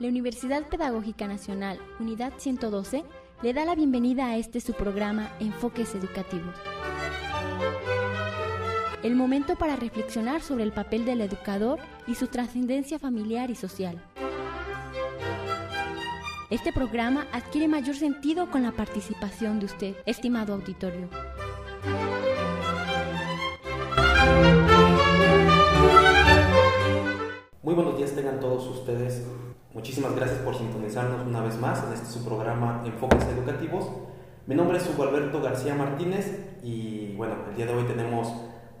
La Universidad Pedagógica Nacional, Unidad 112, le da la bienvenida a este su programa Enfoques Educativos. El momento para reflexionar sobre el papel del educador y su trascendencia familiar y social. Este programa adquiere mayor sentido con la participación de usted, estimado auditorio. Muy buenos días tengan todos ustedes. Muchísimas gracias por sintonizarnos una vez más en este su programa Enfoques Educativos. Mi nombre es Hugo Alberto García Martínez y bueno, el día de hoy tenemos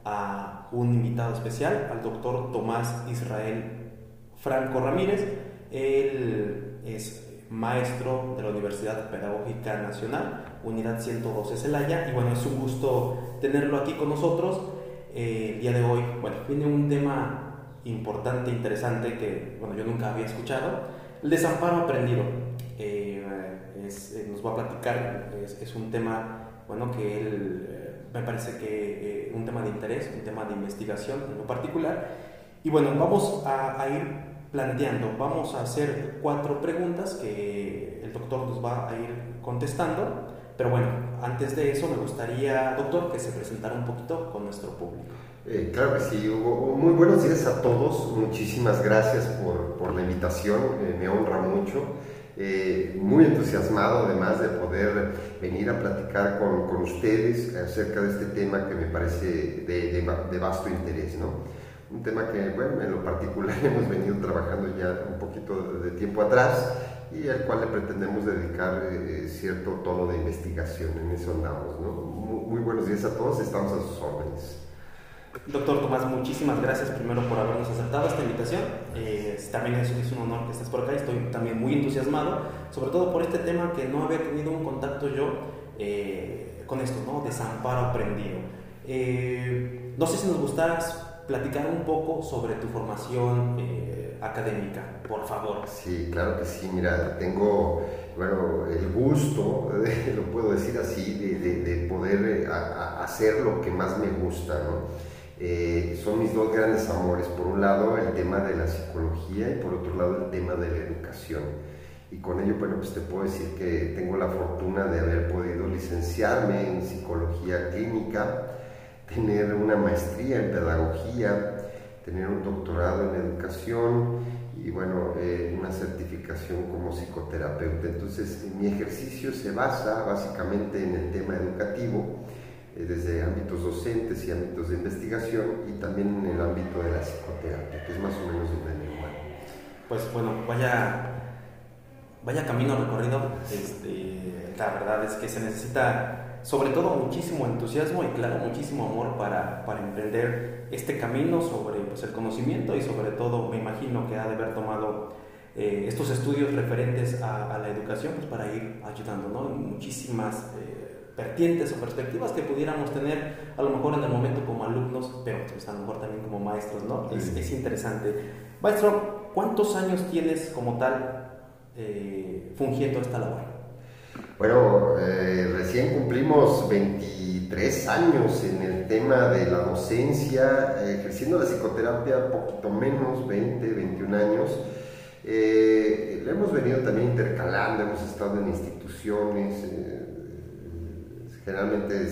a un invitado especial, al doctor Tomás Israel Franco Ramírez. Él es maestro de la Universidad Pedagógica Nacional, Unidad 112 Celaya, y bueno, es un gusto tenerlo aquí con nosotros. Eh, el día de hoy, bueno, viene un tema importante, interesante, que bueno, yo nunca había escuchado, el desamparo aprendido. Eh, eh, nos va a platicar, es, un tema, bueno, que él, me parece que un tema de interés, un tema de investigación en lo particular. Y bueno, vamos a ir planteando. Vamos a hacer cuatro preguntas que el doctor nos va a ir contestando. Pero bueno, antes de eso me gustaría, doctor, que se presentara un poquito con nuestro público. Eh, claro que sí, Hugo. Muy buenos días a todos. Muchísimas gracias por, por la invitación. Eh, me honra mucho. Eh, muy entusiasmado además de poder venir a platicar con, con, ustedes acerca de este tema que me parece de, de, de vasto interés. ¿no? un tema que, bueno, en lo particular hemos venido trabajando ya un poquito de tiempo atrás y al cual le pretendemos dedicar eh, cierto tono de investigación, en eso andamos. ¿no? Muy, buenos días a todos, estamos a sus órdenes. Doctor Tomás, muchísimas gracias primero por habernos aceptado esta invitación. Eh, también es, un honor que estés por acá, estoy también muy entusiasmado, sobre todo por este tema que no había tenido un contacto yo eh, con esto, ¿no? Desamparo aprendido. no sé si nos gustaras platicar un poco sobre tu formación eh, académica, por favor. Sí, claro que sí. Mira, tengo, bueno, el gusto, lo puedo decir así, de, poder eh, hacer lo que más me gusta, ¿no? Eh, son mis dos grandes amores. Por un lado, el tema de la psicología y por otro lado, el tema de la educación. Y con ello, bueno, pues te puedo decir que tengo la fortuna de haber podido licenciarme en psicología clínica, tener una maestría en pedagogía, tener un doctorado en educación y bueno, eh, una certificación como psicoterapeuta. Entonces, mi ejercicio se basa básicamente en el tema educativo, desde ámbitos docentes y ámbitos de investigación y también en el ámbito de la psicoterapia, que es más o menos donde me Pues bueno, vaya, vaya camino recorrido. Este, la verdad es que se necesita sobre todo muchísimo entusiasmo y claro, muchísimo amor para, para emprender este camino sobre pues, el conocimiento y sobre todo me imagino que ha de haber tomado eh, estos estudios referentes a, la educación pues, para ir ayudando ¿no? en muchísimas eh, vertientes o perspectivas que pudiéramos tener a lo mejor en el momento como alumnos, pero pues, a lo mejor también como maestros, ¿no? Es, es, interesante. Maestro, ¿cuántos años tienes como tal eh, fungiendo esta labor? Bueno, eh, recién cumplimos 23 años en el tema de la docencia, eh, ejerciendo la psicoterapia poquito menos, 20, 21 años. Eh, lo hemos venido también intercalando, hemos estado en instituciones, generalmente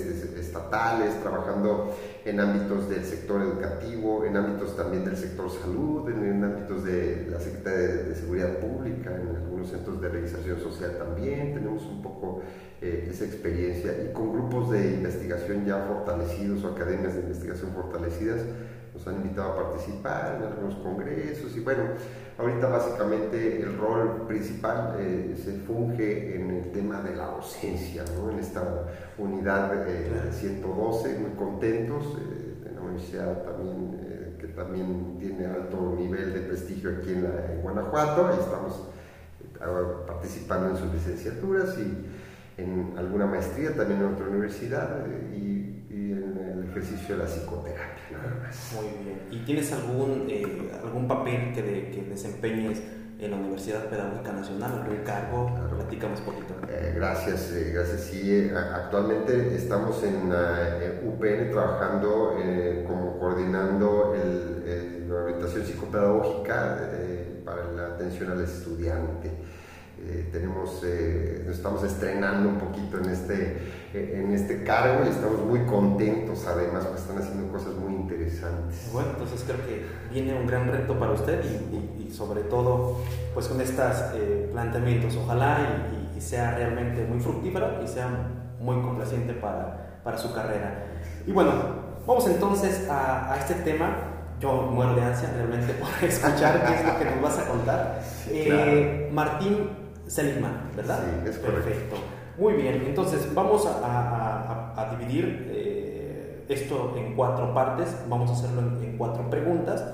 estatales, trabajando en ámbitos del sector educativo, en ámbitos también del sector salud, en, ámbitos de la Secretaría de, Seguridad Pública, en algunos centros de realización social también, tenemos un poco eh, esa experiencia y con grupos de investigación ya fortalecidos o academias de investigación fortalecidas, nos han invitado a participar en algunos congresos y bueno, ahorita básicamente el rol principal eh, se funge en el tema de la docencia, ¿no? en esta unidad eh, 112, muy contentos, eh, en la universidad también, eh, que también tiene alto nivel de prestigio aquí en, la, en Guanajuato, ahí estamos participando en sus licenciaturas y en alguna maestría también en otra universidad y ejercicio de la psicoterapia, nada más. Muy bien. ¿Y tienes algún, eh, algún papel que, que, desempeñes en la Universidad Pedagógica Nacional, algún cargo? Claro. Platícanos un poquito. Eh, gracias, eh, gracias. Sí, actualmente estamos en la UPN trabajando como coordinando el, la orientación psicopedagógica eh, para la atención al estudiante. Eh, tenemos, eh, nos estamos estrenando un poquito en este, en este cargo y estamos muy contentos además, porque están haciendo cosas muy interesantes. Bueno, entonces creo que viene un gran reto para usted y, y, sobre todo pues con estos planteamientos, ojalá y, y, sea realmente muy fructífero y sea muy complaciente para, para su carrera. Y bueno, vamos entonces a, a este tema yo muero de ansia realmente por escuchar qué es lo que nos vas a contar. Eh, Martín Seligman, ¿verdad? Sí, es Perfecto. Muy bien, entonces vamos a, dividir eh, esto en cuatro partes, vamos a hacerlo en, cuatro preguntas.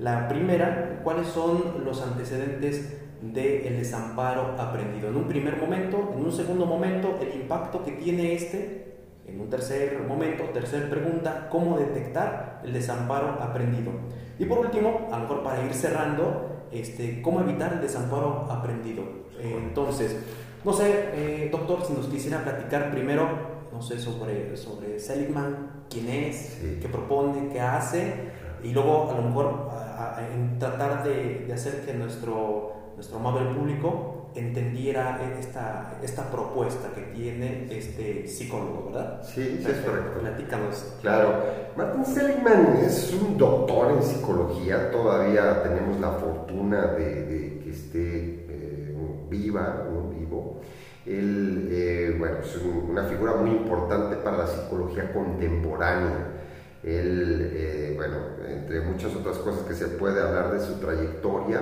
La primera, ¿cuáles son los antecedentes del desamparo aprendido? En un primer momento, en un segundo momento, el impacto que tiene este en un tercer momento, tercera pregunta, ¿cómo detectar el desamparo aprendido? Y por último, a lo mejor para ir cerrando, este, ¿cómo evitar el desamparo aprendido? Eh, entonces, no sé, eh, doctor, si nos quisiera platicar primero, no sé, sobre, sobre Seligman, quién es, qué propone, qué hace, y luego a lo mejor tratar de, de hacer que nuestro, nuestro amable público entendiera esta, esta propuesta que tiene este psicólogo, ¿verdad? Sí, sí es correcto. Platícanos. Claro. Martin Seligman es un doctor en psicología, todavía tenemos la fortuna de, que esté viva, vivo. Él, eh, bueno, es una figura muy importante para la psicología contemporánea. Él, eh, bueno, entre muchas otras cosas que se puede hablar de su trayectoria,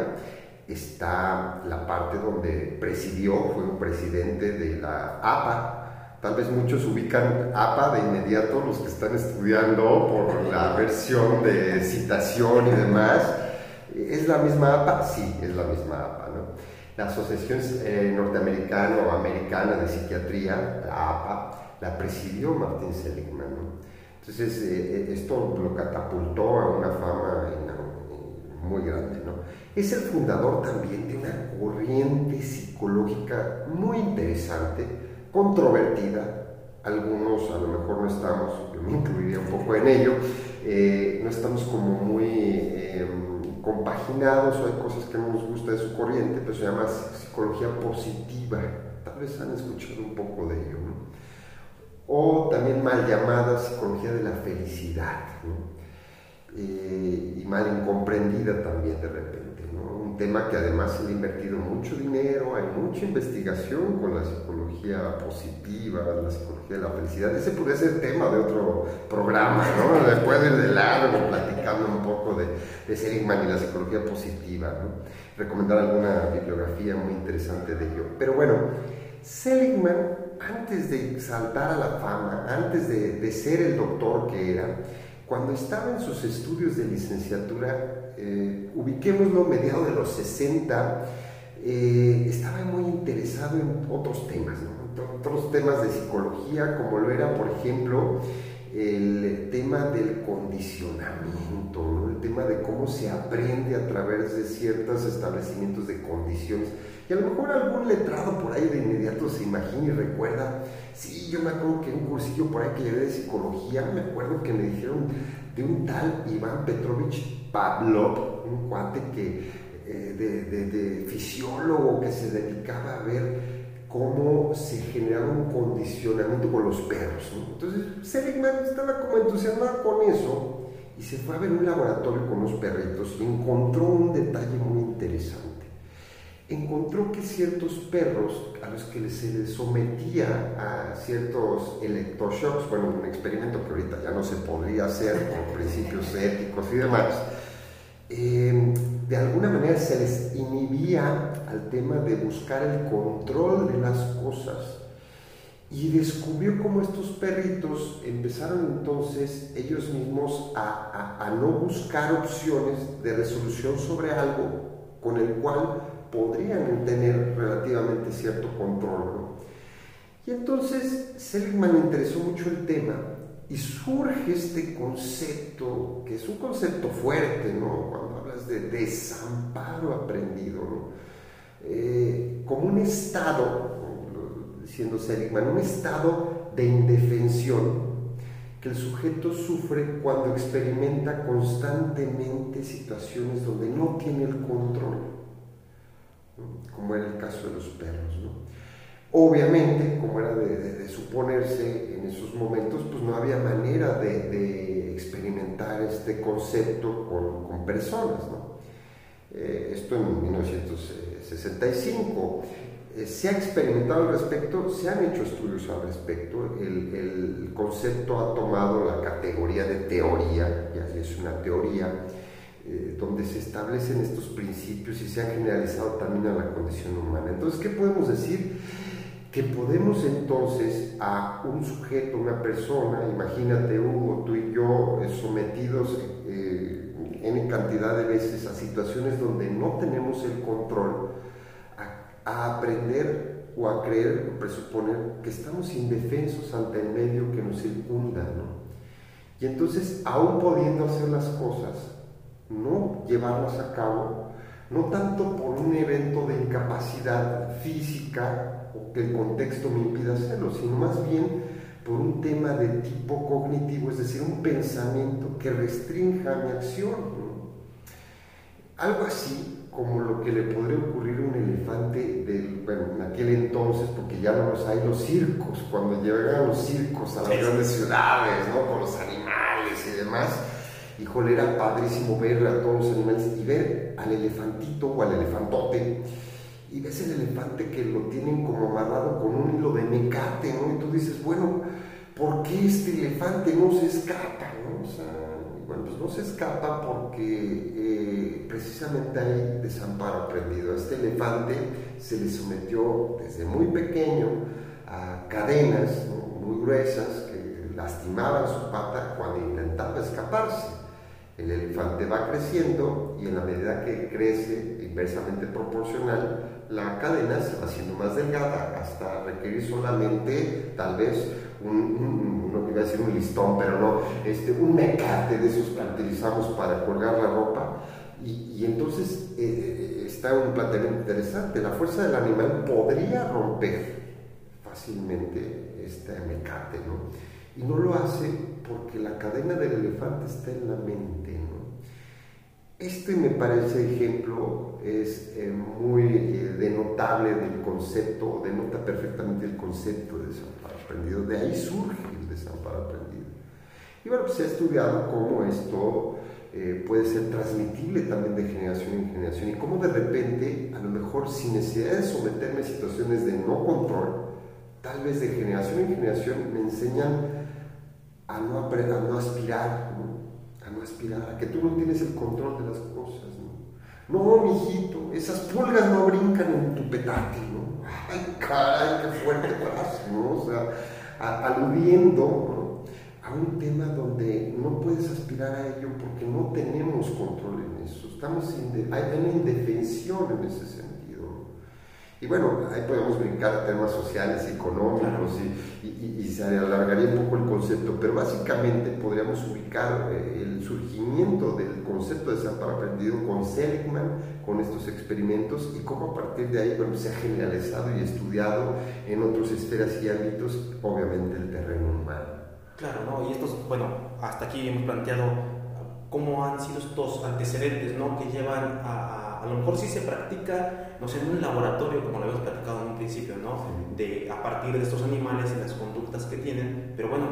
está la parte donde presidió, fue un presidente de la APA. Tal vez muchos ubican APA de inmediato, los que están estudiando por la versión de citación y demás. ¿Es la misma APA? Sí, es la misma APA. ¿No? La Asociación eh, Norteamericana o Americana de Psiquiatría, la APA, la presidió Martin Seligman. Entonces, eh, eh, esto lo catapultó a una fama muy grande. ¿no? Es el fundador también de una corriente psicológica muy interesante, controvertida. Algunos a lo mejor no estamos, yo me incluiría un poco en ello, eh, no estamos como muy em, compaginados o hay cosas que no nos gusta de su corriente, pero se llama psicología positiva. Tal vez han escuchado un poco de ello. O también mal llamada psicología de la felicidad. Eh, y mal incomprendida también de repente tema que además se ha invertido mucho dinero, hay mucha investigación con la psicología positiva, la psicología de la felicidad. Ese podría ser tema de otro programa, ¿no? Después de largo, platicando un poco de, de Seligman y la psicología positiva, ¿no? Recomendar alguna bibliografía muy interesante de ello. Pero bueno, Seligman, antes de saltar a la fama, antes de, de ser el doctor que era, cuando estaba en sus estudios de licenciatura, eh, ubiquémoslo mediados de los 60, eh, estaba muy interesado en otros temas, otros temas de psicología, como lo era, por ejemplo, el tema del condicionamiento, el tema de cómo se aprende a través de ciertos establecimientos de condiciones. Y a lo mejor algún letrado por ahí de inmediato se imagina y recuerda, sí, yo me acuerdo que un cursillo por ahí que llevé de psicología, me acuerdo que me dijeron de un tal Iván Petrovich Pavlov, un cuate que, eh, de, fisiólogo que se dedicaba a ver cómo se generaba un condicionamiento con los perros. Entonces Seligman estaba como entusiasmado con eso y se fue a ver un laboratorio con los perritos y encontró un detalle muy interesante encontró que ciertos perros a los que se les sometía a ciertos electroshocks, bueno, un experimento que ahorita ya no se podría hacer por principios éticos y demás, eh, de alguna manera se les inhibía al tema de buscar el control de las cosas y descubrió cómo estos perritos empezaron entonces ellos mismos a, no buscar opciones de resolución sobre algo con el cual podrían tener relativamente cierto control. Y entonces Seligman interesó mucho el tema y surge este concepto, que es un concepto fuerte, ¿no? Cuando hablas de desamparo aprendido, eh, como un estado, diciendo Seligman, un estado de indefensión que el sujeto sufre cuando experimenta constantemente situaciones donde no tiene el control, como era el caso de los perros. Obviamente, como era de, suponerse en esos momentos, pues no había manera de, experimentar este concepto con, personas. Eh, esto en 1965. Eh, se ha experimentado al respecto, se han hecho estudios al respecto, el, concepto ha tomado la categoría de teoría, ya es una teoría, eh, donde se establecen estos principios y se han generalizado también a la condición humana. Entonces, ¿qué podemos decir? Que podemos entonces a un sujeto, una persona, imagínate Hugo, tú y yo, eh, sometidos en cantidad de veces a situaciones donde no tenemos el control, a aprender o a creer o presuponer que estamos indefensos ante el medio que nos circunda, ¿no? Y entonces, aún pudiendo hacer las cosas, no llevarlas a cabo, no tanto por un evento de incapacidad física o que el contexto me impida hacerlo, sino más bien por un tema de tipo cognitivo, es decir, un pensamiento que restrinja mi acción. Algo así como lo que le podría ocurrir a un elefante del, bueno, en aquel entonces, porque ya no los hay, los circos, cuando llegaban los circos a las grandes ciudades, ¿no? Con los animales y demás. Híjole, era padrísimo ver a todos los animales y ver al elefantito o al elefantote. Y ves el elefante que lo tienen como amarrado con un hilo de mecate, ¿no? Y tú dices, bueno, ¿por qué este elefante no se escapa, ¿no? Bueno, pues no se escapa porque eh, precisamente hay desamparo aprendido. A este elefante se le sometió desde muy pequeño a cadenas muy gruesas que lastimaban su pata cuando intentaba escaparse. El elefante va creciendo y en la medida que crece inversamente proporcional, la cadena se va haciendo más delgada hasta requerir solamente tal vez un, a decir un listón, pero no, este, un mecate de esos que utilizamos para colgar la ropa. Y, entonces eh, está un planteamiento interesante. La fuerza del animal podría romper fácilmente este mecate, ¿no? Y no lo hace porque la cadena del elefante está en la mente. Este me parece ejemplo es eh, muy eh, denotable del concepto, denota perfectamente el concepto de desamparo aprendido, de ahí surge el desamparo aprendido. Y bueno, pues se ha estudiado cómo esto eh, puede ser transmitible también de generación en generación y cómo de repente, a lo mejor sin necesidad de someterme a situaciones de no control, tal vez de generación en generación me enseñan a no, a no aspirar, no aspirar, a que tú no tienes el control de las cosas. No, no mijito, esas pulgas no brincan en tu petate, ¿no? Ay, caray, qué fuerte frase, ¿no? O sea, aludiendo a un tema donde no puedes aspirar a ello porque no tenemos control en eso. Estamos hay una indefensión en ese sentido. Y bueno, ahí podemos brincar a temas sociales, económicos y, y, se alargaría un poco el concepto, pero básicamente podríamos ubicar eh, el surgimiento del concepto de desamparo aprendido con Seligman, con estos experimentos y cómo a partir de ahí bueno, se ha generalizado y estudiado en otras esferas y ámbitos, obviamente el terreno humano. Claro, ¿no? Y estos, bueno, hasta aquí hemos planteado cómo han sido estos antecedentes, ¿no? Que llevan a a lo mejor sí se practica, no sé, en un laboratorio, como lo habíamos platicado en un principio, ¿no? De, a partir de estos animales y las conductas que tienen, pero bueno,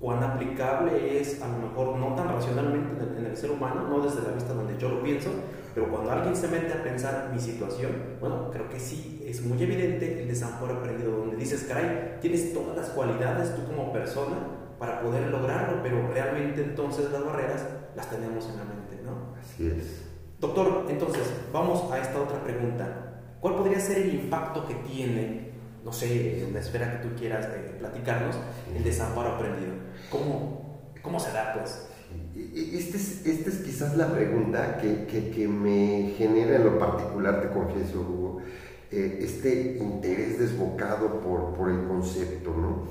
cuán aplicable es a lo mejor no tan racionalmente en el, ser humano, no desde la vista donde yo lo pienso, pero cuando alguien se mete a pensar mi situación, bueno, creo que sí, es muy evidente el desamparo aprendido, donde dices, caray, tienes todas las cualidades tú como persona para poder lograrlo, pero realmente entonces las barreras las tenemos en la mente, ¿no? Así es. Doctor, entonces, vamos a esta otra pregunta. ¿Cuál podría ser el impacto que tiene, no sé, en la esfera que tú quieras eh, platicarnos, el desamparo aprendido? ¿Cómo, ¿Cómo se da, pues? Esta es, este es quizás la pregunta que, que, me genera en lo particular, te confieso, Hugo, eh, este interés desbocado por, por el concepto, ¿no?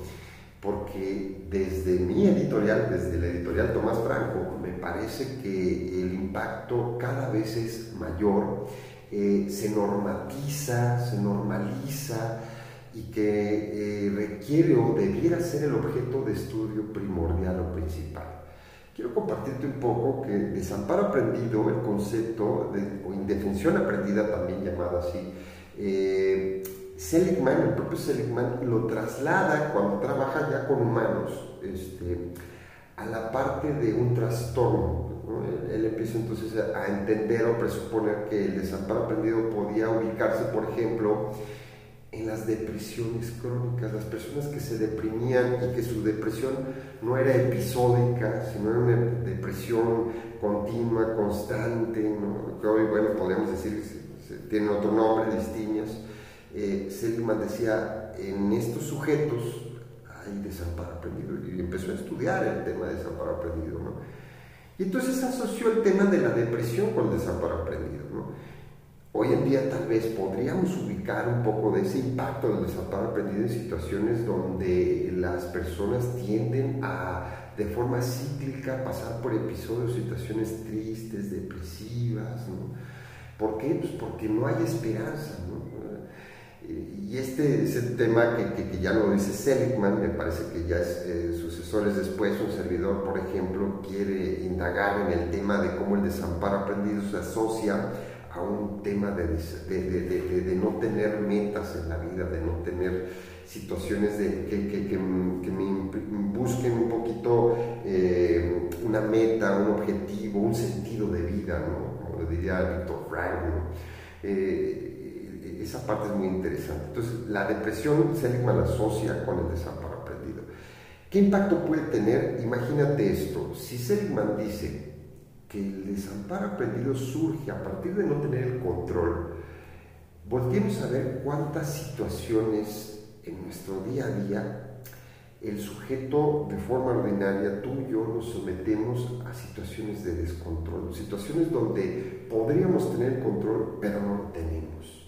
Porque desde mi editorial, desde la editorial Tomás Franco, me parece que el impacto cada vez es mayor, eh, se normatiza, se normaliza y, que eh, requiere o debiera ser el objeto de estudio primordial o principal. Quiero compartirte un poco que desamparo aprendido, el concepto de, o indefensión aprendida también llamada así, eh, Seligman, el propio Seligman, lo traslada cuando trabaja ya con humanos este, a la parte de un trastorno. Él, empieza entonces a entender o presuponer que el desamparo aprendido podía ubicarse, por ejemplo, en las depresiones crónicas, las personas que se deprimían y que su depresión no era episódica, sino era una depresión continua, constante, que hoy, bueno, podríamos decir, tiene otro nombre, distintas. Eh, Seligman decía, en estos sujetos hay desamparo aprendido, y empezó a estudiar el tema de desamparo aprendido, ¿no? Y entonces asoció el tema de la depresión con el desamparo aprendido, ¿no? Hoy en día tal vez podríamos ubicar un poco de ese impacto del desamparo aprendido en situaciones donde las personas tienden a, de forma cíclica, pasar por episodios, situaciones tristes, depresivas. ¿no? ¿Por qué? Pues porque no hay esperanza. ¿no? Y este es tema que, que, ya lo dice Seligman, me parece que ya es eh, sucesores después, un servidor, por ejemplo, quiere indagar en el tema de cómo el desamparo aprendido se asocia a un tema de, de, de, no tener metas en la vida, de no tener situaciones de, que, que, que, me busquen un poquito eh, una meta, un objetivo, un sentido de vida, ¿no? como lo diría Víctor Frank. Eh, esa parte es muy interesante. Entonces, la depresión Seligman la asocia con el desamparo aprendido. ¿Qué impacto puede tener? Imagínate esto. Si Seligman dice que el desamparo aprendido surge a partir de no tener el control, volteemos a ver cuántas situaciones en nuestro día a día el sujeto de forma ordinaria, tú y yo nos sometemos a situaciones de descontrol, situaciones donde podríamos tener control, pero no lo tenemos.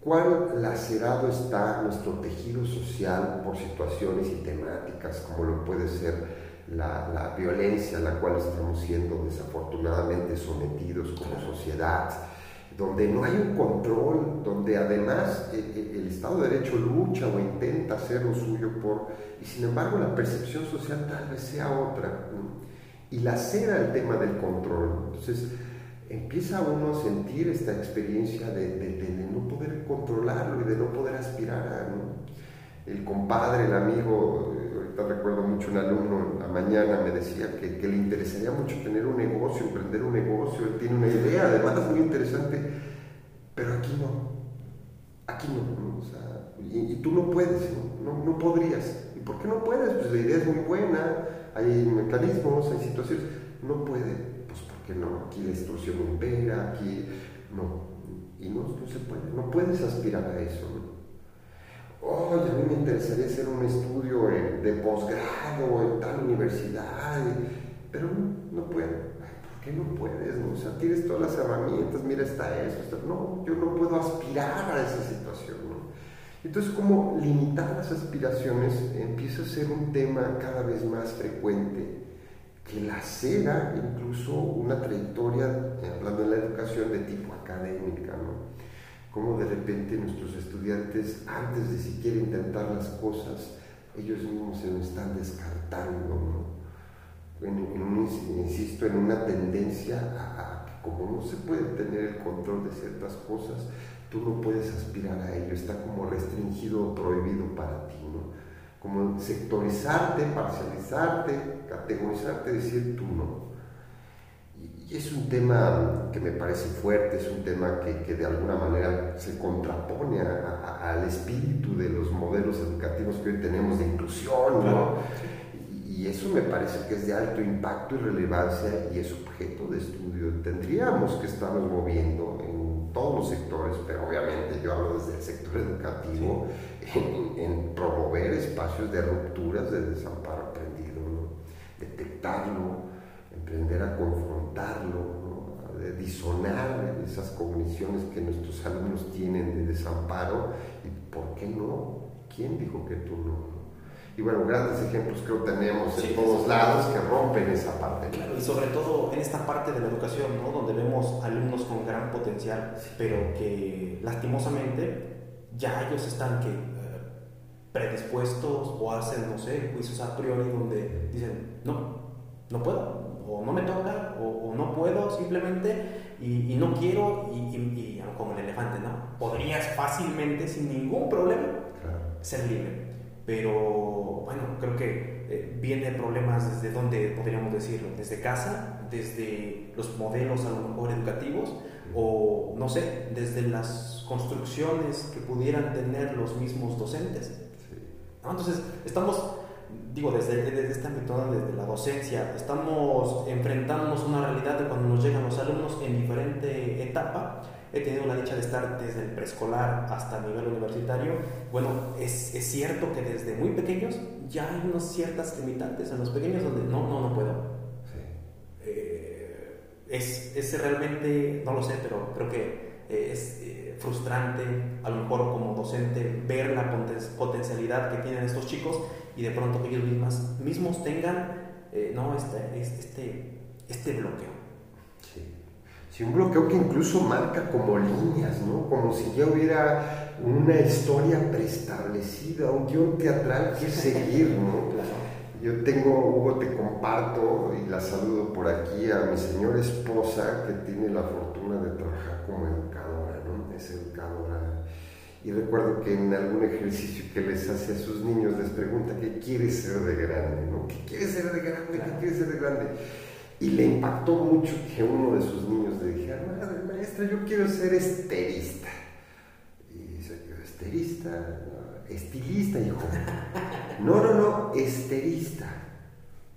¿Cuál lacerado está nuestro tejido social por situaciones y temáticas como lo puede ser la, violencia a la cual estamos siendo desafortunadamente sometidos como sociedad, donde no hay un control, donde además eh, eh, el, Estado de Derecho lucha o intenta hacer lo suyo por, y sin embargo la percepción social tal vez sea otra, y la cera el tema del control. Entonces empieza uno a sentir esta experiencia de, de, no poder controlarlo y de no poder aspirar a el compadre, el amigo, recuerdo mucho un alumno la mañana me decía que, le interesaría mucho tener un negocio, emprender un negocio, él tiene una idea, además muy interesante, pero aquí no, aquí no, y, tú no puedes, ¿no? ¿no? podrías. ¿Y por qué no puedes? Pues la idea es muy buena, hay mecanismos, hay situaciones, no puede, porque no, aquí la instrucción impera, aquí no, y no, no se puede, no puedes aspirar a eso, ¿no? oye, a mí me interesaría hacer un estudio de posgrado en tal universidad, pero no, no puedo. ¿Por qué no puedes? O sea, tienes todas las herramientas, mira, está eso, no, yo no puedo aspirar a esa situación. ¿no? Entonces, como limitar las aspiraciones empieza a ser un tema cada vez más frecuente que la cega incluso una trayectoria, eh, hablando de la educación, de tipo académica, ¿no? cómo de repente nuestros estudiantes, antes de siquiera intentar las cosas, ellos mismos se lo están descartando, ¿no? En, insisto, en una tendencia a, que como no se puede tener el control de ciertas cosas, tú no puedes aspirar a ello, está como restringido o prohibido para ti, ¿no? Como sectorizarte, parcializarte, categorizarte, decir tú no. Y es un tema que me parece fuerte, es un tema que, que de alguna manera se contrapone al espíritu de los modelos educativos que hoy tenemos de inclusión, ¿no? Y, eso me parece que es de alto impacto y relevancia y es objeto de estudio. Tendríamos que estarnos moviendo en todos los sectores, pero obviamente yo hablo desde el sector educativo, en, en, promover espacios de rupturas de desamparo aprendido, ¿no? detectarlo, aprender a confrontarlo, a disonar esas cogniciones que nuestros alumnos tienen de desamparo y por qué no, ¿quién dijo que tú no? Y bueno, grandes ejemplos creo tenemos en todos lados que rompen esa parte. Claro, y sobre todo en esta parte de la educación, ¿no? donde vemos alumnos con gran potencial, pero que lastimosamente ya ellos están que predispuestos o hacen, no sé, juicios a priori donde dicen, no, no puedo, o no me toca, o, no puedo simplemente, y, no quiero, y, como el elefante, ¿no? Podrías fácilmente, sin ningún problema, ser libre. Pero bueno, creo que eh, viene problemas desde donde podríamos decirlo, desde casa, desde los modelos a lo mejor educativos, o no sé, desde las construcciones que pudieran tener los mismos docentes. Entonces, estamos, digo, desde, desde este ámbito, desde la docencia, estamos enfrentándonos a una realidad de cuando nos llegan los alumnos en diferente etapa. He tenido la dicha de estar desde el preescolar hasta el nivel universitario. Bueno, es, es cierto que desde muy pequeños ya hay unas ciertas limitantes en los pequeños donde no, no, no puedo. Eh, es, es realmente, no lo sé, pero creo que es eh, frustrante, a lo mejor como docente, ver la potencialidad que tienen estos chicos y de pronto que ellos mismas, mismos tengan eh, ¿no? este, este, este bloqueo. Sí. sí. un bloqueo que incluso marca como líneas, ¿no? como si ya hubiera una historia preestablecida, un guion teatral que seguir. ¿no? Yo tengo, Hugo, te comparto y la saludo por aquí a mi señora esposa que tiene la fortuna de trabajar como educadora, ¿no? Es educadora. Y recuerdo que en algún ejercicio que les hace a sus niños les pregunta qué quiere ser de grande, ¿no? ¿Qué quiere ser de grande? ¿Qué quiere ser de grande? Y le impactó mucho que uno de sus niños le dijera, madre maestra, yo quiero ser esterista. Y dice, esterista, estilista, hijo. No, no, no, esterista.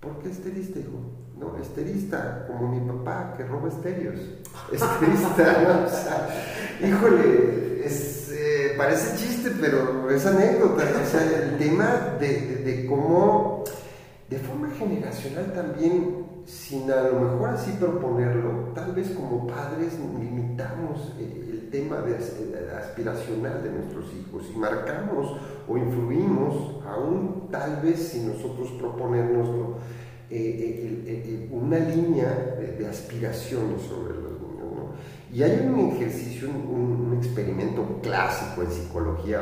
¿Por qué esterista, hijo? No, esterista, como mi papá que roba estéreos. Esterista, ¿no? O sea, híjole, eh, parece chiste, pero es anécdota. O sea, el tema de, de cómo, de forma generacional también, sin a lo mejor así proponerlo, tal vez como padres limitamos tema de, aspiracional de nuestros hijos y marcamos o influimos, aún tal vez sin nosotros proponernoslo, eh, eh, eh, una línea de, aspiraciones sobre los niños. ¿no? Y hay un ejercicio, un, un, experimento clásico en psicología,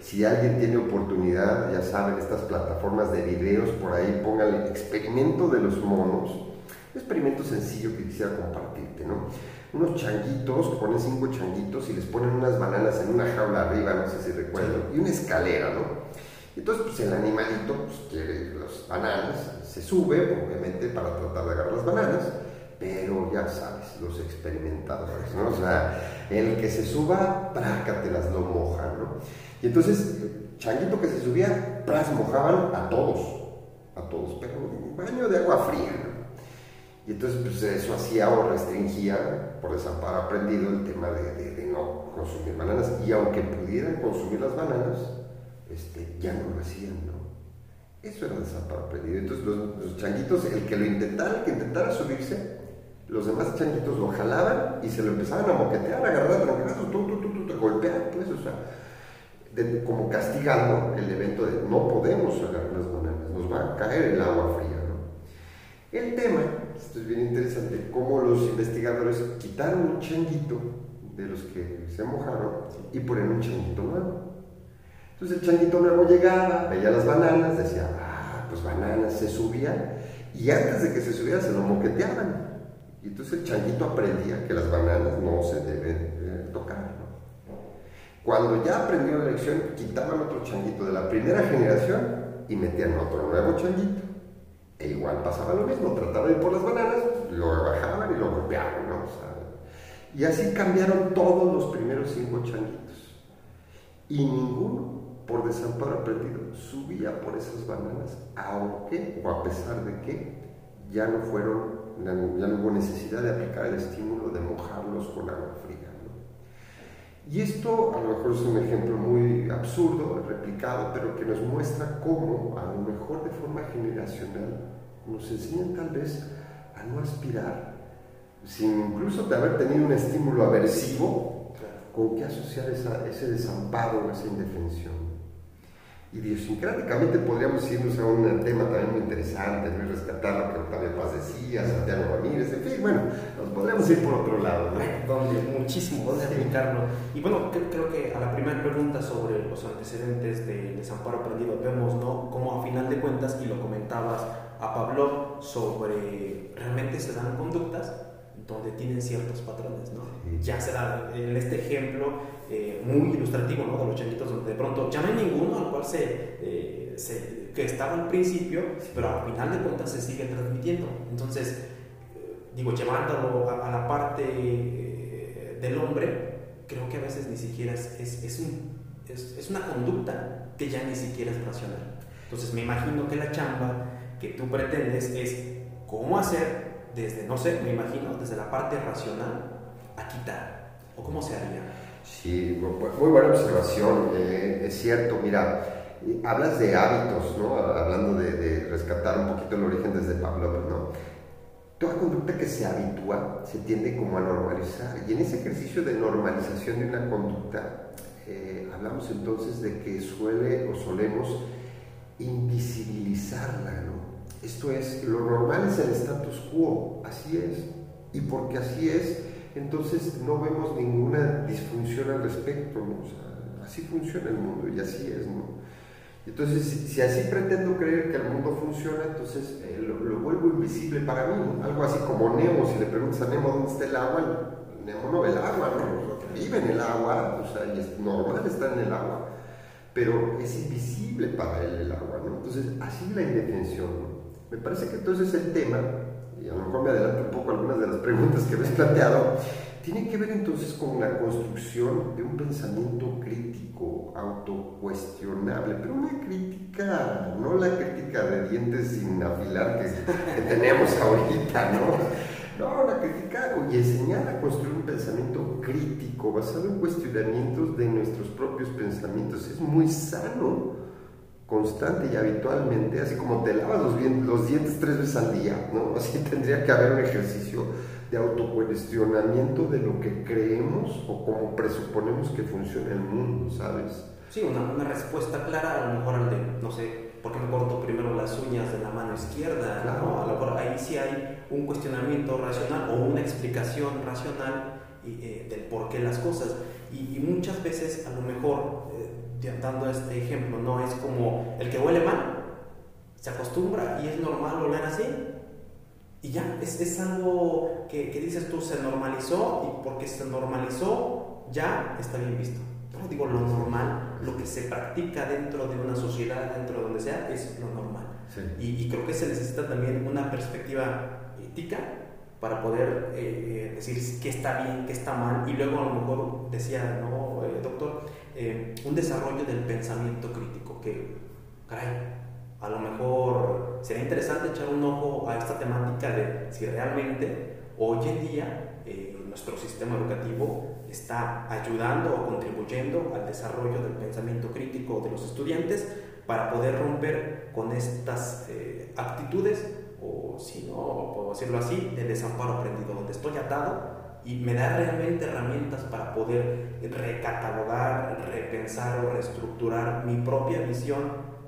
si alguien tiene oportunidad, ya saben, estas plataformas de videos, por ahí pongan experimento de los monos, un experimento sencillo que quisiera compartirte, ¿no? Unos changuitos, ponen cinco changuitos y les ponen unas bananas en una jaula arriba, no sé si recuerdo, y una escalera, ¿no? Entonces, pues el animalito pues, quiere las bananas, se sube, obviamente, para tratar de agarrar las bananas, pero ya sabes, los experimentadores, ¿no? O sea, el que se suba, prácatelas, lo mojan, ¿no? Y entonces, changuito que se subía, pras, mojaban a todos, a todos, pero un baño de agua fría, ¿no? Y entonces, pues eso hacía o restringía, por desamparo aprendido, el tema de, de, no consumir bananas. Y aunque pudieran consumir las bananas, este, ya no lo hacían, ¿no? Eso era desamparo aprendido. Entonces, los, changuitos, el que lo intentara, el que intentara subirse, los demás changuitos lo jalaban y se lo empezaban a moquetear, a agarrar tranquilos, tú, tú, tú, te golpean, pues, o sea, como castigando el evento de no podemos agarrar las bananas, nos va a caer el agua fría, ¿no? El tema, esto es bien interesante, cómo los investigadores quitaron un changuito de los que se mojaron y ponen un changuito nuevo. Entonces el changuito nuevo llegaba, veía las bananas, decía, ah, pues bananas, se subía y antes de que se subiera se lo moqueteaban. Y entonces el changuito aprendía que las bananas no se deben eh, tocar. Cuando ya aprendió la lección, quitaban otro changuito de la primera generación y metían otro nuevo changuito. E igual pasaba lo mismo, trataban de ir por las bananas, lo bajaban y lo golpeaban. ¿no? y así cambiaron todos los primeros cinco changuitos. Y ninguno, por desamparo aprendido, subía por esas bananas, aunque o a pesar de que ya no fueron ya no hubo necesidad de aplicar el estímulo de mojarlos con agua. Y esto a lo mejor es un ejemplo muy absurdo, replicado, pero que nos muestra cómo, a lo mejor de forma generacional, nos enseñan tal vez a no aspirar, sin incluso de haber tenido un estímulo aversivo, con que asociar ese desamparo, esa indefensión idiosincráticamente podríamos irnos a un tema también muy interesante, muy rescatar lo que Octavio Paz decía, Santiago Ramírez, en fin, bueno, nos podríamos ir por otro lado. ¿no? muchísimo, ¿dónde aplicarlo? Y bueno, creo, que a la primera pregunta sobre los antecedentes de desamparo aprendido vemos, ¿no? Como a final de cuentas, y lo comentabas a Pablo, sobre realmente se dan conductas donde tienen ciertos patrones, ¿no? Ya se da en este ejemplo eh, muy ilustrativo, ¿no? De los changuitos, donde de pronto ya no hay ninguno al cual se, eh, se, que estaba al principio, pero al final de cuentas se sigue transmitiendo. Entonces, digo, llevándolo a, la parte eh, del hombre, creo que a veces ni siquiera es, es, es, un, es, una conducta que ya ni siquiera es racional. Entonces, me imagino que la chamba que tú pretendes es cómo hacer desde, no sé, me imagino, desde la parte racional a quitar? ¿O cómo se haría? Sí, muy buena observación. Eh, es cierto, mira, hablas de hábitos, ¿no? Hablando de, rescatar un poquito el origen desde Pablo, ¿no? Toda conducta que se habitúa se tiende como a normalizar. Y en ese ejercicio de normalización de una conducta, eh, hablamos entonces de que suele o solemos invisibilizarla, ¿no? Esto es, lo normal es el status quo, así es. Y porque así es, entonces no vemos ninguna disfunción al respecto, así funciona el mundo y así es, ¿no? Entonces, si, así pretendo creer que el mundo funciona, entonces eh, lo, vuelvo invisible para mí, algo así como Nemo, si le preguntas a Nemo dónde está el agua, Nemo no ve el agua, ¿no? vive en el agua, o sea, y es normal estar en el agua, pero es invisible para él el agua, ¿no? Entonces, así la indefensión, ¿no? Me parece que entonces el tema, y a lo mejor me adelanto un poco algunas de las preguntas que has planteado, tiene que ver entonces con la construcción de un pensamiento crítico, autocuestionable, pero una crítica, no la crítica de dientes sin afilar que, tenemos ahorita, ¿no? No, la crítica y enseñar a construir un pensamiento crítico basado en cuestionamientos de nuestros propios pensamientos es muy sano constante y habitualmente, así como te lavas los, los dientes tres veces al día, ¿no? Así tendría que haber un ejercicio de autocuestionamiento de lo que creemos o como presuponemos que funciona el mundo, ¿sabes? Sí, una, una respuesta clara, a lo mejor al de, no sé, ¿por qué me corto primero las uñas de la mano izquierda? ¿no? A lo mejor ahí sí hay un cuestionamiento racional o una explicación racional eh, del por qué las cosas. Y, y, muchas veces, a lo mejor, dando este ejemplo, no es como el que huele mal, se acostumbra y es normal oler así. Y ya, es, es algo que, que, dices tú, se normalizó y porque se normalizó, ya está bien visto. No digo lo normal, lo que se practica dentro de una sociedad, dentro de donde sea, es lo normal. Y, y, creo que se necesita también una perspectiva ética para poder eh, decir qué está bien, qué está mal. Y luego a lo mejor decía, no, eh, doctor, eh, un desarrollo del pensamiento crítico, que, caray, a lo mejor sería interesante echar un ojo a esta temática de si realmente hoy en día eh, nuestro sistema educativo está ayudando o contribuyendo al desarrollo del pensamiento crítico de los estudiantes para poder romper con estas eh, actitudes o si no puedo decirlo así, de desamparo aprendido, donde estoy atado y me da realmente herramientas para poder recatalogar, repensar o reestructurar mi propia visión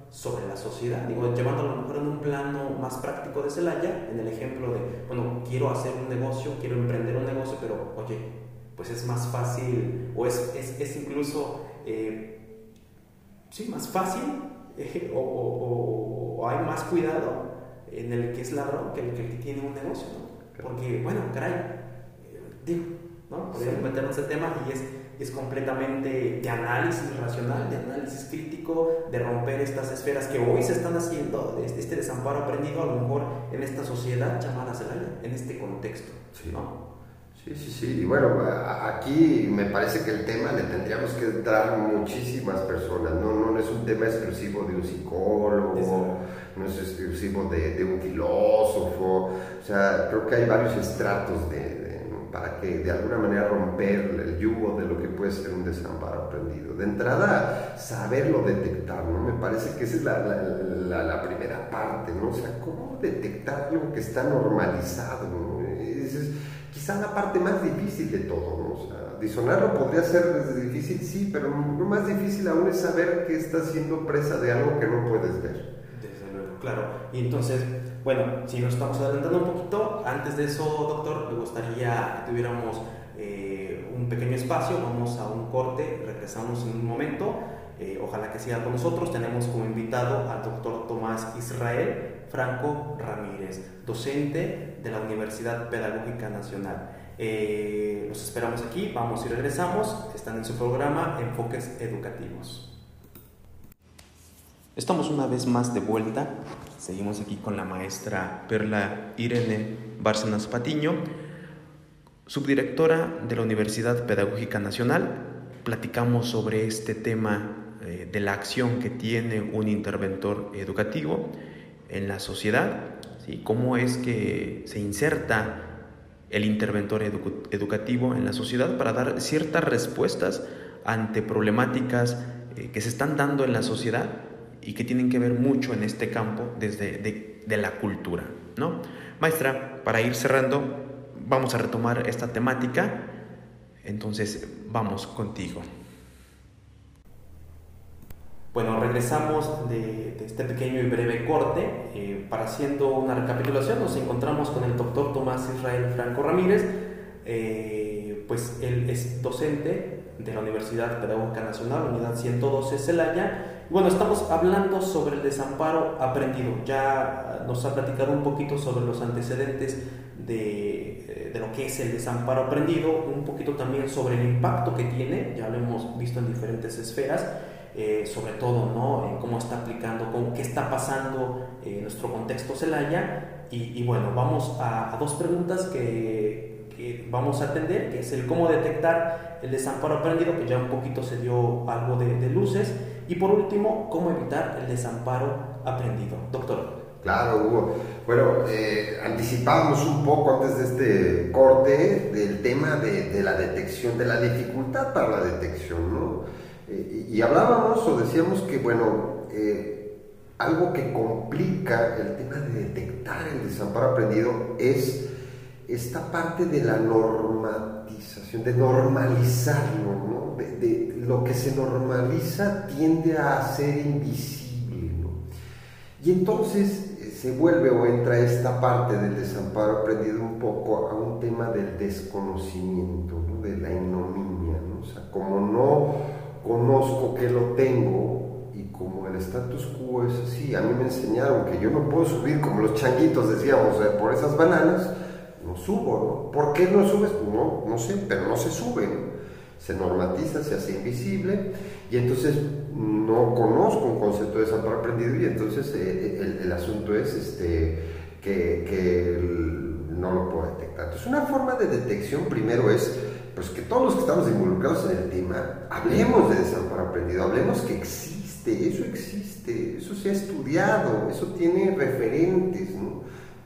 sobre la sociedad. Digo, llevándolo a lo mejor en un plano más práctico de Celaya, en el ejemplo de, bueno, quiero hacer un negocio, quiero emprender un negocio, pero oye, pues es más fácil, o es, es, es incluso, eh, sí, más fácil, eh, o, o, o, hay más cuidado en el que es ladrón que el que tiene un negocio, ¿no? Porque, bueno, caray, digo, ¿no? Podríamos meternos en ese tema y es, es completamente de análisis racional, de análisis crítico, de romper estas esferas que hoy se están haciendo, este, este desamparo aprendido a lo mejor en esta sociedad llamada Celaya, en este contexto, sí. ¿no? Sí, sí, sí. Y bueno, aquí me parece que el tema le tendríamos que dar muchísimas personas. No, no, es un tema exclusivo de un psicólogo, no es exclusivo de, de, un filósofo. O sea, creo que hay varios estratos de, para que de alguna manera romper el yugo de lo que puede ser un desamparo aprendido. De entrada, saberlo detectar, ¿no? Me parece que esa es la, la, primera parte, ¿no? O sea, ¿cómo detectar algo que está normalizado? ¿no? Es, quizá la parte más difícil de todo, ¿no? O sea, disonarlo podría ser difícil, sí, pero lo más difícil aún es saber que estás siendo presa de algo que no puedes ver. Desde luego, claro. Y entonces bueno, si nos estamos adelantando un poquito, antes de eso, doctor, me gustaría que tuviéramos eh, un pequeño espacio, vamos a un corte, regresamos en un momento. Eh, ojalá que siga con nosotros. Tenemos como invitado al doctor Tomás Israel Franco Ramírez, docente de la Universidad Pedagógica Nacional. Eh, los esperamos aquí, vamos y regresamos. Están en su programa Enfoques Educativos. Estamos una vez más de vuelta. Seguimos aquí con la maestra Perla Irene Bárcenas Patiño, subdirectora de la Universidad Pedagógica Nacional. Platicamos sobre este tema eh, de la acción que tiene un interventor educativo en la sociedad, ¿sí? cómo es que se inserta el interventor educativo en la sociedad para dar ciertas respuestas ante problemáticas eh, que se están dando en la sociedad y que tienen que ver mucho en este campo desde de, la cultura. ¿no? Maestra, para ir cerrando, vamos a retomar esta temática, entonces vamos contigo. Bueno, regresamos de, este pequeño y breve corte. Eh, para haciendo una recapitulación, nos encontramos con el doctor Tomás Israel Franco Ramírez. Eh, pues él es docente de la Universidad Pedagógica Nacional, Unidad 112 Celaya. Bueno, estamos hablando sobre el desamparo aprendido. Ya nos ha platicado un poquito sobre los antecedentes de, eh, de, lo que es el desamparo aprendido, un poquito también sobre el impacto que tiene, ya lo hemos visto en diferentes esferas. Eh, sobre todo ¿no? en cómo está aplicando, con qué está pasando en nuestro contexto Celaya. Y, bueno, vamos a, dos preguntas que, vamos a atender, que es el cómo detectar el desamparo aprendido, que ya un poquito se dio algo de, luces. Y por último, cómo evitar el desamparo aprendido. Doctor. Claro, Hugo. Bueno, eh, anticipamos un poco antes de este corte del tema de, de, la detección, de la dificultad para la detección, ¿no? Eh, y hablábamos o decíamos que, bueno, eh, algo que complica el tema de detectar el desamparo aprendido es esta parte de la normatización, de normalizarlo, ¿no? de, lo que se normaliza tiende a ser invisible. ¿no? Y entonces eh, se vuelve o entra esta parte del desamparo aprendido un poco a un tema del desconocimiento, ¿no? de la ignominia. ¿no? O sea, como no conozco que lo tengo y como el status quo es así, a mí me enseñaron que yo no puedo subir como los changuitos decíamos eh, por esas bananas, subo, ¿no? ¿Por qué no subes? No, no sé, pero no se sube, se normatiza, se hace invisible y entonces no conozco un concepto de desamparo aprendido y entonces eh, el, asunto es este, que, no lo puedo detectar. Entonces una forma de detección primero es pues que todos los que estamos involucrados en el tema hablemos de desamparo aprendido, hablemos que existe, eso existe, eso se ha estudiado, eso tiene referentes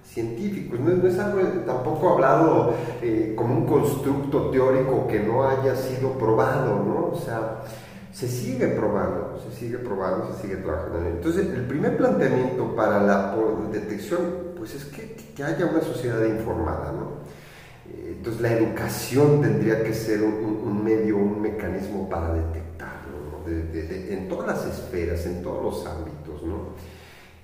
científicos, no, es algo tampoco hablado eh, como un constructo teórico que no haya sido probado, ¿no? O sea, se sigue probando, se sigue probando, se sigue trabajando. Entonces, el primer planteamiento para la detección, pues es que, que haya una sociedad informada, ¿no? Entonces la educación tendría que ser un, medio, un mecanismo para detectarlo, en todas las esferas, en todos los ámbitos. ¿no?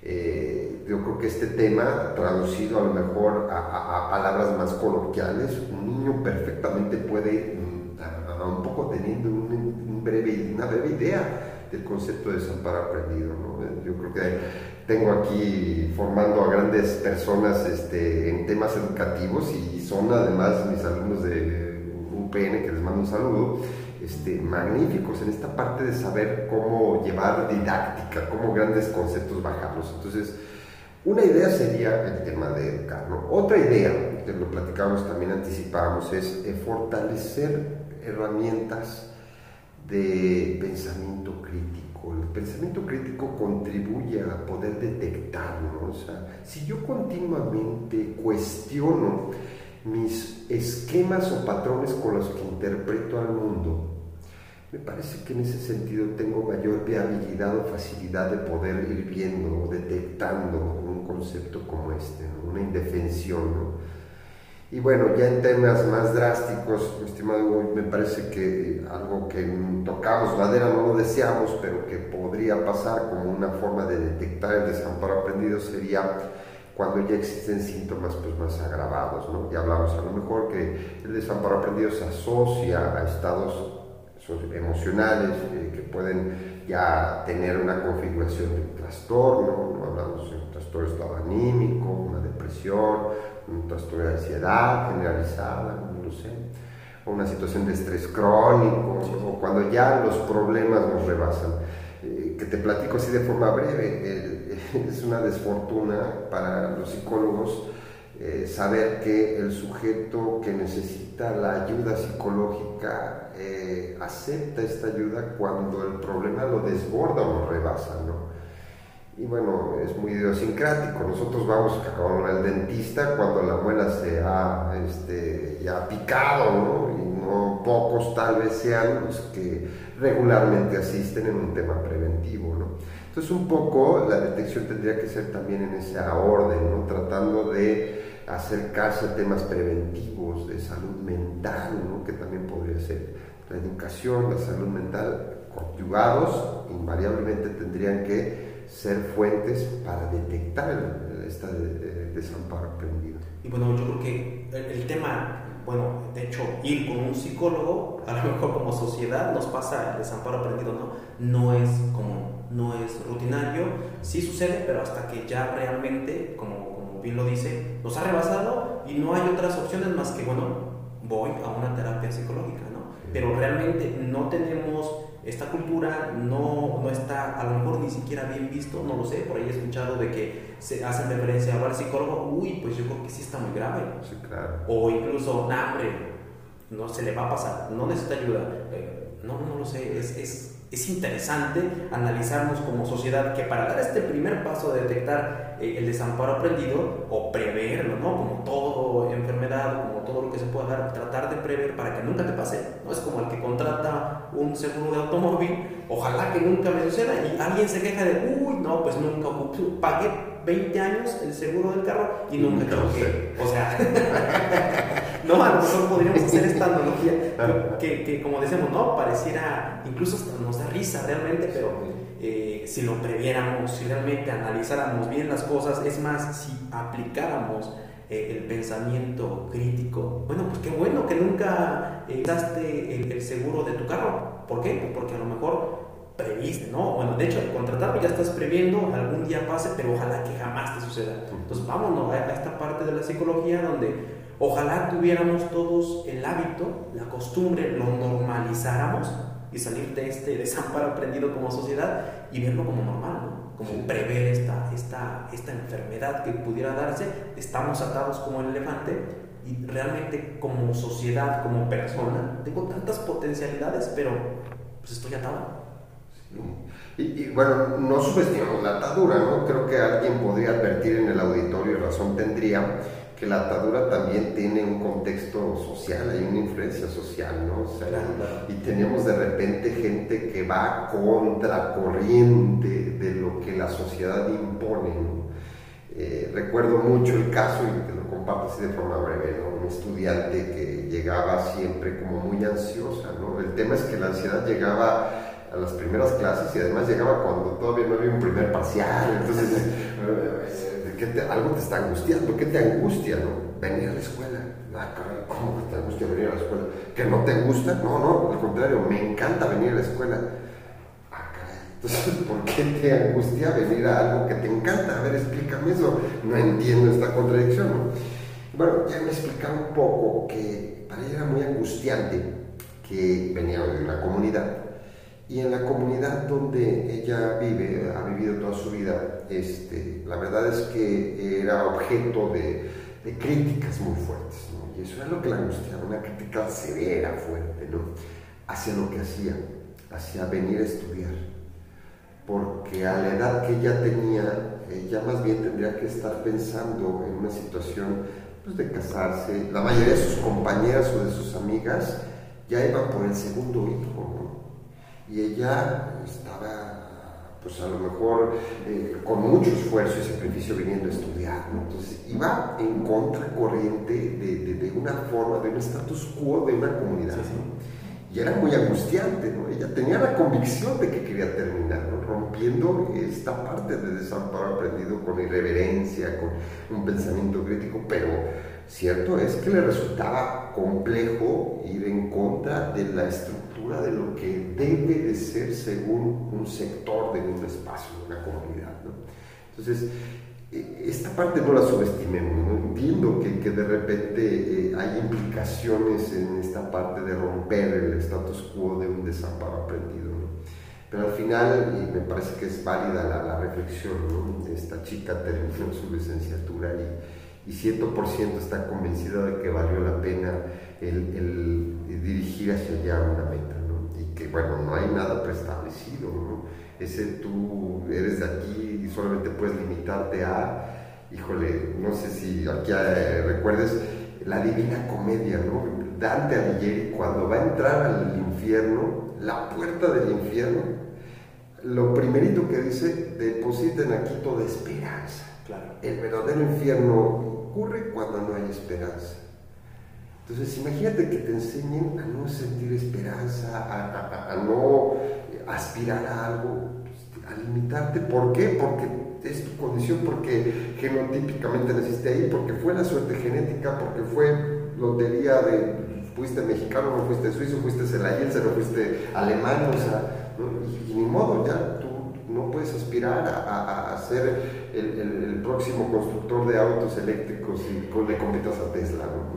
Eh, yo creo que este tema, traducido a lo mejor a, palabras más coloquiales, un niño perfectamente puede, mm, a, un poco teniendo un, breve, una breve idea del concepto de desamparo aprendido. ¿no? Yo creo que tengo aquí formando a grandes personas este, en temas educativos y son además mis alumnos de UPN, que les mando un saludo, este, magníficos en esta parte de saber cómo llevar didáctica, cómo grandes conceptos bajarlos. Entonces, una idea sería el tema de educar. Otra idea, que lo platicábamos también, anticipábamos, es eh, fortalecer herramientas de pensamiento crítico el pensamiento crítico contribuye a poder detectarlo. O sea, si yo continuamente cuestiono mis esquemas o patrones con los que interpreto al mundo, me parece que en ese sentido tengo mayor viabilidad o facilidad de poder ir viendo o detectando un concepto como este, una indefensión. Y bueno, ya en temas más drásticos, estimado me parece que algo que tocamos madera no lo deseamos, pero que podría pasar como una forma de detectar el desamparo aprendido sería cuando ya existen síntomas pues, más agravados. ¿no? Ya hablamos a lo mejor que el desamparo aprendido se asocia a estados emocionales eh, que pueden ya tener una configuración de trastorno, ¿no? hablamos de un trastorno estado anímico, una depresión, un trastorno de ansiedad generalizada, no lo sé, o una situación de estrés crónico, o cuando ya los problemas nos rebasan. Eh, que te platico así de forma breve, es una desfortuna para los psicólogos eh, saber que el sujeto que necesita la ayuda psicológica eh, acepta esta ayuda cuando el problema lo desborda o lo rebasa, ¿no? Y bueno, es muy idiosincrático. Nosotros vamos al dentista cuando la muela se ha este, ya picado, ¿no? Y no pocos tal vez sean los que regularmente asisten en un tema preventivo, ¿no? Entonces un poco la detección tendría que ser también en esa orden, ¿no? Tratando de acercarse a temas preventivos de salud mental, ¿no? que también podría ser la educación, la salud mental, conyugados, invariablemente tendrían que ser fuentes para detectar este desamparo aprendido. Y bueno, yo creo que el, tema, bueno, de hecho, ir con un psicólogo, a lo mejor como sociedad nos pasa el desamparo aprendido, ¿no? No es como, no es rutinario, sí sucede, pero hasta que ya realmente, como bien lo dice, nos ha rebasado y no hay otras opciones más que, bueno, voy a una terapia psicológica. Pero realmente no tenemos esta cultura, no, no está a lo mejor ni siquiera bien visto, no lo sé, por ahí he escuchado de que se hacen referencia a al psicólogo, uy, pues yo creo que sí está muy grave. Sí, claro. O incluso, nah, hombre, no se le va a pasar, no necesita ayuda. Eh, no, no lo sé, es, es es interesante analizarnos como sociedad que para dar este primer paso de detectar eh, el desamparo aprendido o preverlo, ¿no? Como todo enfermedad, como todo lo que se pueda dar, tratar de prever para que nunca te pase, ¿no? Es como el que contrata un seguro de automóvil, ojalá que nunca me suceda y alguien se queja de, uy, no, pues nunca pagué 20 años el seguro del carro y nunca choqué. O sea, no, a lo mejor podríamos hacer esta analogía que, que, como decimos, no, pareciera, incluso nos da risa realmente, pero eh, si lo previéramos, si realmente analizáramos bien las cosas, es más, si aplicáramos eh, el pensamiento crítico, bueno, pues qué bueno que nunca eh, usaste el, el seguro de tu carro. ¿Por qué? Pues porque a lo mejor previste, ¿no? Bueno, de hecho, al contratarlo ya estás previendo, algún día pase, pero ojalá que jamás te suceda. Entonces, vámonos a esta parte de la psicología donde ojalá tuviéramos todos el hábito, la costumbre, lo normalizáramos y salir de este desamparo aprendido como sociedad y verlo como normal, ¿no? Como prever esta, esta, esta enfermedad que pudiera darse, estamos atados como el elefante y realmente como sociedad, como persona, tengo tantas potencialidades, pero pues estoy atado. Y, bueno, no subestimamos la atadura, ¿no? Creo que alguien podría advertir en el auditorio, y razón tendría, que la atadura también tiene un contexto social, hay una influencia social, ¿no? O sea, y tenemos de repente gente que va contracorriente de lo que la sociedad impone, ¿no? Eh, recuerdo mucho el caso, y te lo comparto así de forma breve, ¿no? Un estudiante que llegaba siempre como muy ansiosa, ¿no? El tema es que la ansiedad llegaba a las primeras clases y además llegaba cuando todavía no había un primer parcial, entonces eh, ¿qué te, algo te está angustiando, ¿qué te angustia? No? Venir a la escuela, ah, ¿cómo que te angustia venir a la escuela? ¿Que no te gusta? No, no, al contrario, me encanta venir a la escuela. Ah, entonces, ¿por qué te angustia venir a algo que te encanta? A ver, explícame eso, no entiendo esta contradicción. ¿no? Bueno, ya me explicaba un poco que para ella era muy angustiante que venía de una comunidad y en la comunidad donde ella vive, ha vivido toda su vida, este, la verdad es que era objeto de, críticas muy fuertes, y eso era lo que la angustiaba, una crítica severa, fuerte, ¿no? hacia lo que hacía, hacia venir a estudiar, porque a la edad que ella tenía, ella más bien tendría que estar pensando en una situación pues, de casarse, la mayoría de sus compañeras o de sus amigas ya iban por el segundo hijo, y ella estaba, pues a lo mejor eh, con mucho esfuerzo y sacrificio viniendo a estudiar, entonces iba en contracorriente de, de, de, una forma, de un status quo de una comunidad. y era muy angustiante, ¿no? Ella tenía la convicción de que quería terminar, rompiendo esta parte de desamparo aprendido con irreverencia, con un pensamiento crítico, pero cierto es que le resultaba complejo ir en contra de la estructura de lo que debe de ser según un sector de un espacio, de una comunidad, ¿no? Entonces, esta parte no la subestimemos, ¿no? entiendo que, que, de repente eh, hay implicaciones en esta parte de romper el status quo de un desamparo aprendido, ¿no? pero al final y me parece que es válida la, la reflexión, ¿no? esta chica terminó su licenciatura y, y 100% está convencida de que valió la pena el, el dirigir hacia allá una meta, ¿no? y que bueno, no hay nada preestablecido, ¿no? ese tú eres de aquí y solamente puedes limitarte a, híjole, no sé si aquí eh, recuerdes la divina comedia, ¿no? Dante Alighieri cuando va a entrar al infierno, la puerta del infierno, lo primerito que dice, depositen aquí toda esperanza. Claro. El verdadero infierno ocurre cuando no hay esperanza. Entonces, imagínate que te enseñen a no sentir esperanza, a, a no aspirar a algo, a limitarte. ¿Por qué? Porque es tu condición, porque genotípicamente naciste ahí, porque fue la suerte genética, porque fue lotería de fuiste mexicano, no fuiste suizo, fuiste celayense, no fuiste alemán, o sea, y, ni modo, ya tú no puedes aspirar a, a, ser el, el, próximo constructor de autos eléctricos y le compitas a Tesla, ¿no?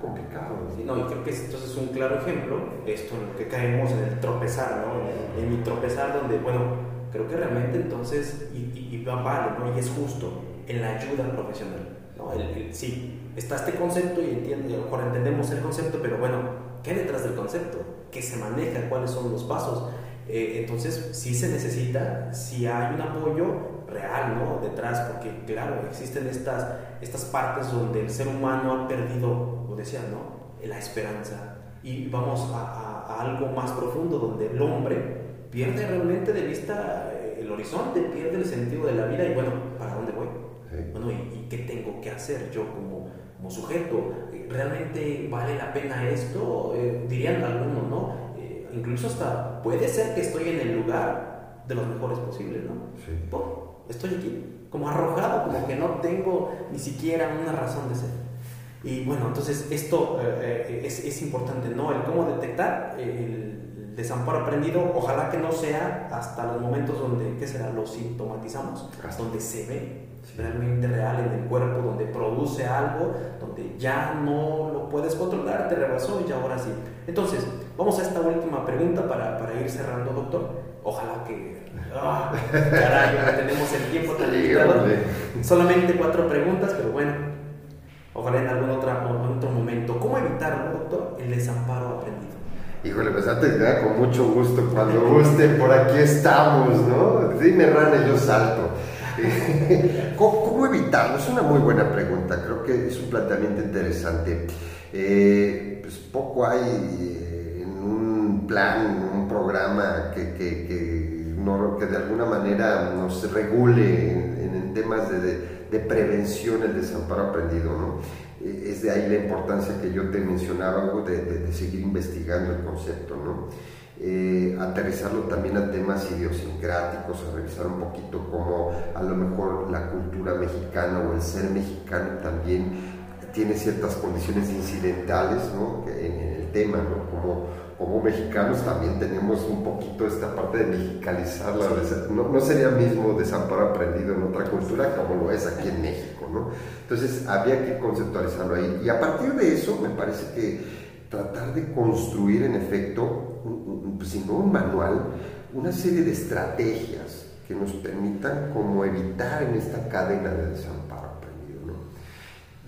complicado. Sí, no, y creo que es un claro ejemplo, esto en lo que caemos en el tropezar, ¿no? En mi tropezar donde, bueno, creo que realmente entonces, y, y, vale, ¿no? Y es justo, en la ayuda profesional, ¿no? El, sí, está este concepto y entiende, a lo mejor entendemos el concepto, pero bueno, ¿qué hay detrás del concepto? ¿Qué se maneja? ¿Cuáles son los pasos? Eh, entonces, sí se necesita, si hay un apoyo real, ¿no? Detrás, porque claro, existen estas, estas partes donde el ser humano ha perdido decía, ¿no? La esperanza. Y vamos a, algo más profundo, donde el hombre pierde realmente de vista eh, el horizonte, pierde el sentido de la vida y bueno, ¿para dónde voy? Bueno, ¿y, qué tengo que hacer yo como, como sujeto? ¿Realmente vale la pena esto? Eh, dirían algunos, ¿no? Eh, incluso hasta puede ser que estoy en el lugar de los mejores posibles, ¿no? Sí. Estoy aquí, como arrojado, como que no tengo ni siquiera una razón de ser. Y bueno, entonces esto eh, eh, es, es, importante, ¿no? El cómo detectar el desamparo aprendido, ojalá que no sea hasta los momentos donde, ¿qué será? Lo sintomatizamos, hasta donde se ve realmente real en el cuerpo, donde produce algo, donde ya no lo puedes controlar, te rebasó y ahora sí. Entonces, vamos a esta última pregunta para, para ir cerrando, doctor. Ojalá que... ¡Ah! caray, tenemos el tiempo tan limitado. Solamente cuatro preguntas, pero bueno, ojalá en algún otro, otro momento. ¿Cómo evitar, doctor, el desamparo aprendido? Híjole, pues antes que con mucho gusto, cuando guste, por aquí estamos, ¿no? Dime, Rane, yo salto. ¿Cómo, evitarlo? Es una muy buena pregunta, creo que es un planteamiento interesante. Eh, pues poco hay eh, en un plan, en un programa que, que, que, no, que de alguna manera nos regule en, en temas de de prevención el desamparo aprendido. ¿no? Eh, es de ahí la importancia que yo te mencionaba, de, de, seguir investigando el concepto. ¿no? Eh, aterrizarlo también a temas idiosincráticos, a revisar un poquito cómo a lo mejor la cultura mexicana o el ser mexicano también tiene ciertas condiciones incidentales ¿no? en, en, el tema, ¿no? como como mexicanos también tenemos un poquito esta parte de mexicalizar no, no, sería mismo desamparo aprendido en otra cultura como lo es aquí en México, ¿no? Entonces había que conceptualizarlo ahí. Y a partir de eso me parece que tratar de construir en efecto, pues, si no un manual, una serie de estrategias que nos permitan como evitar en esta cadena de desamparo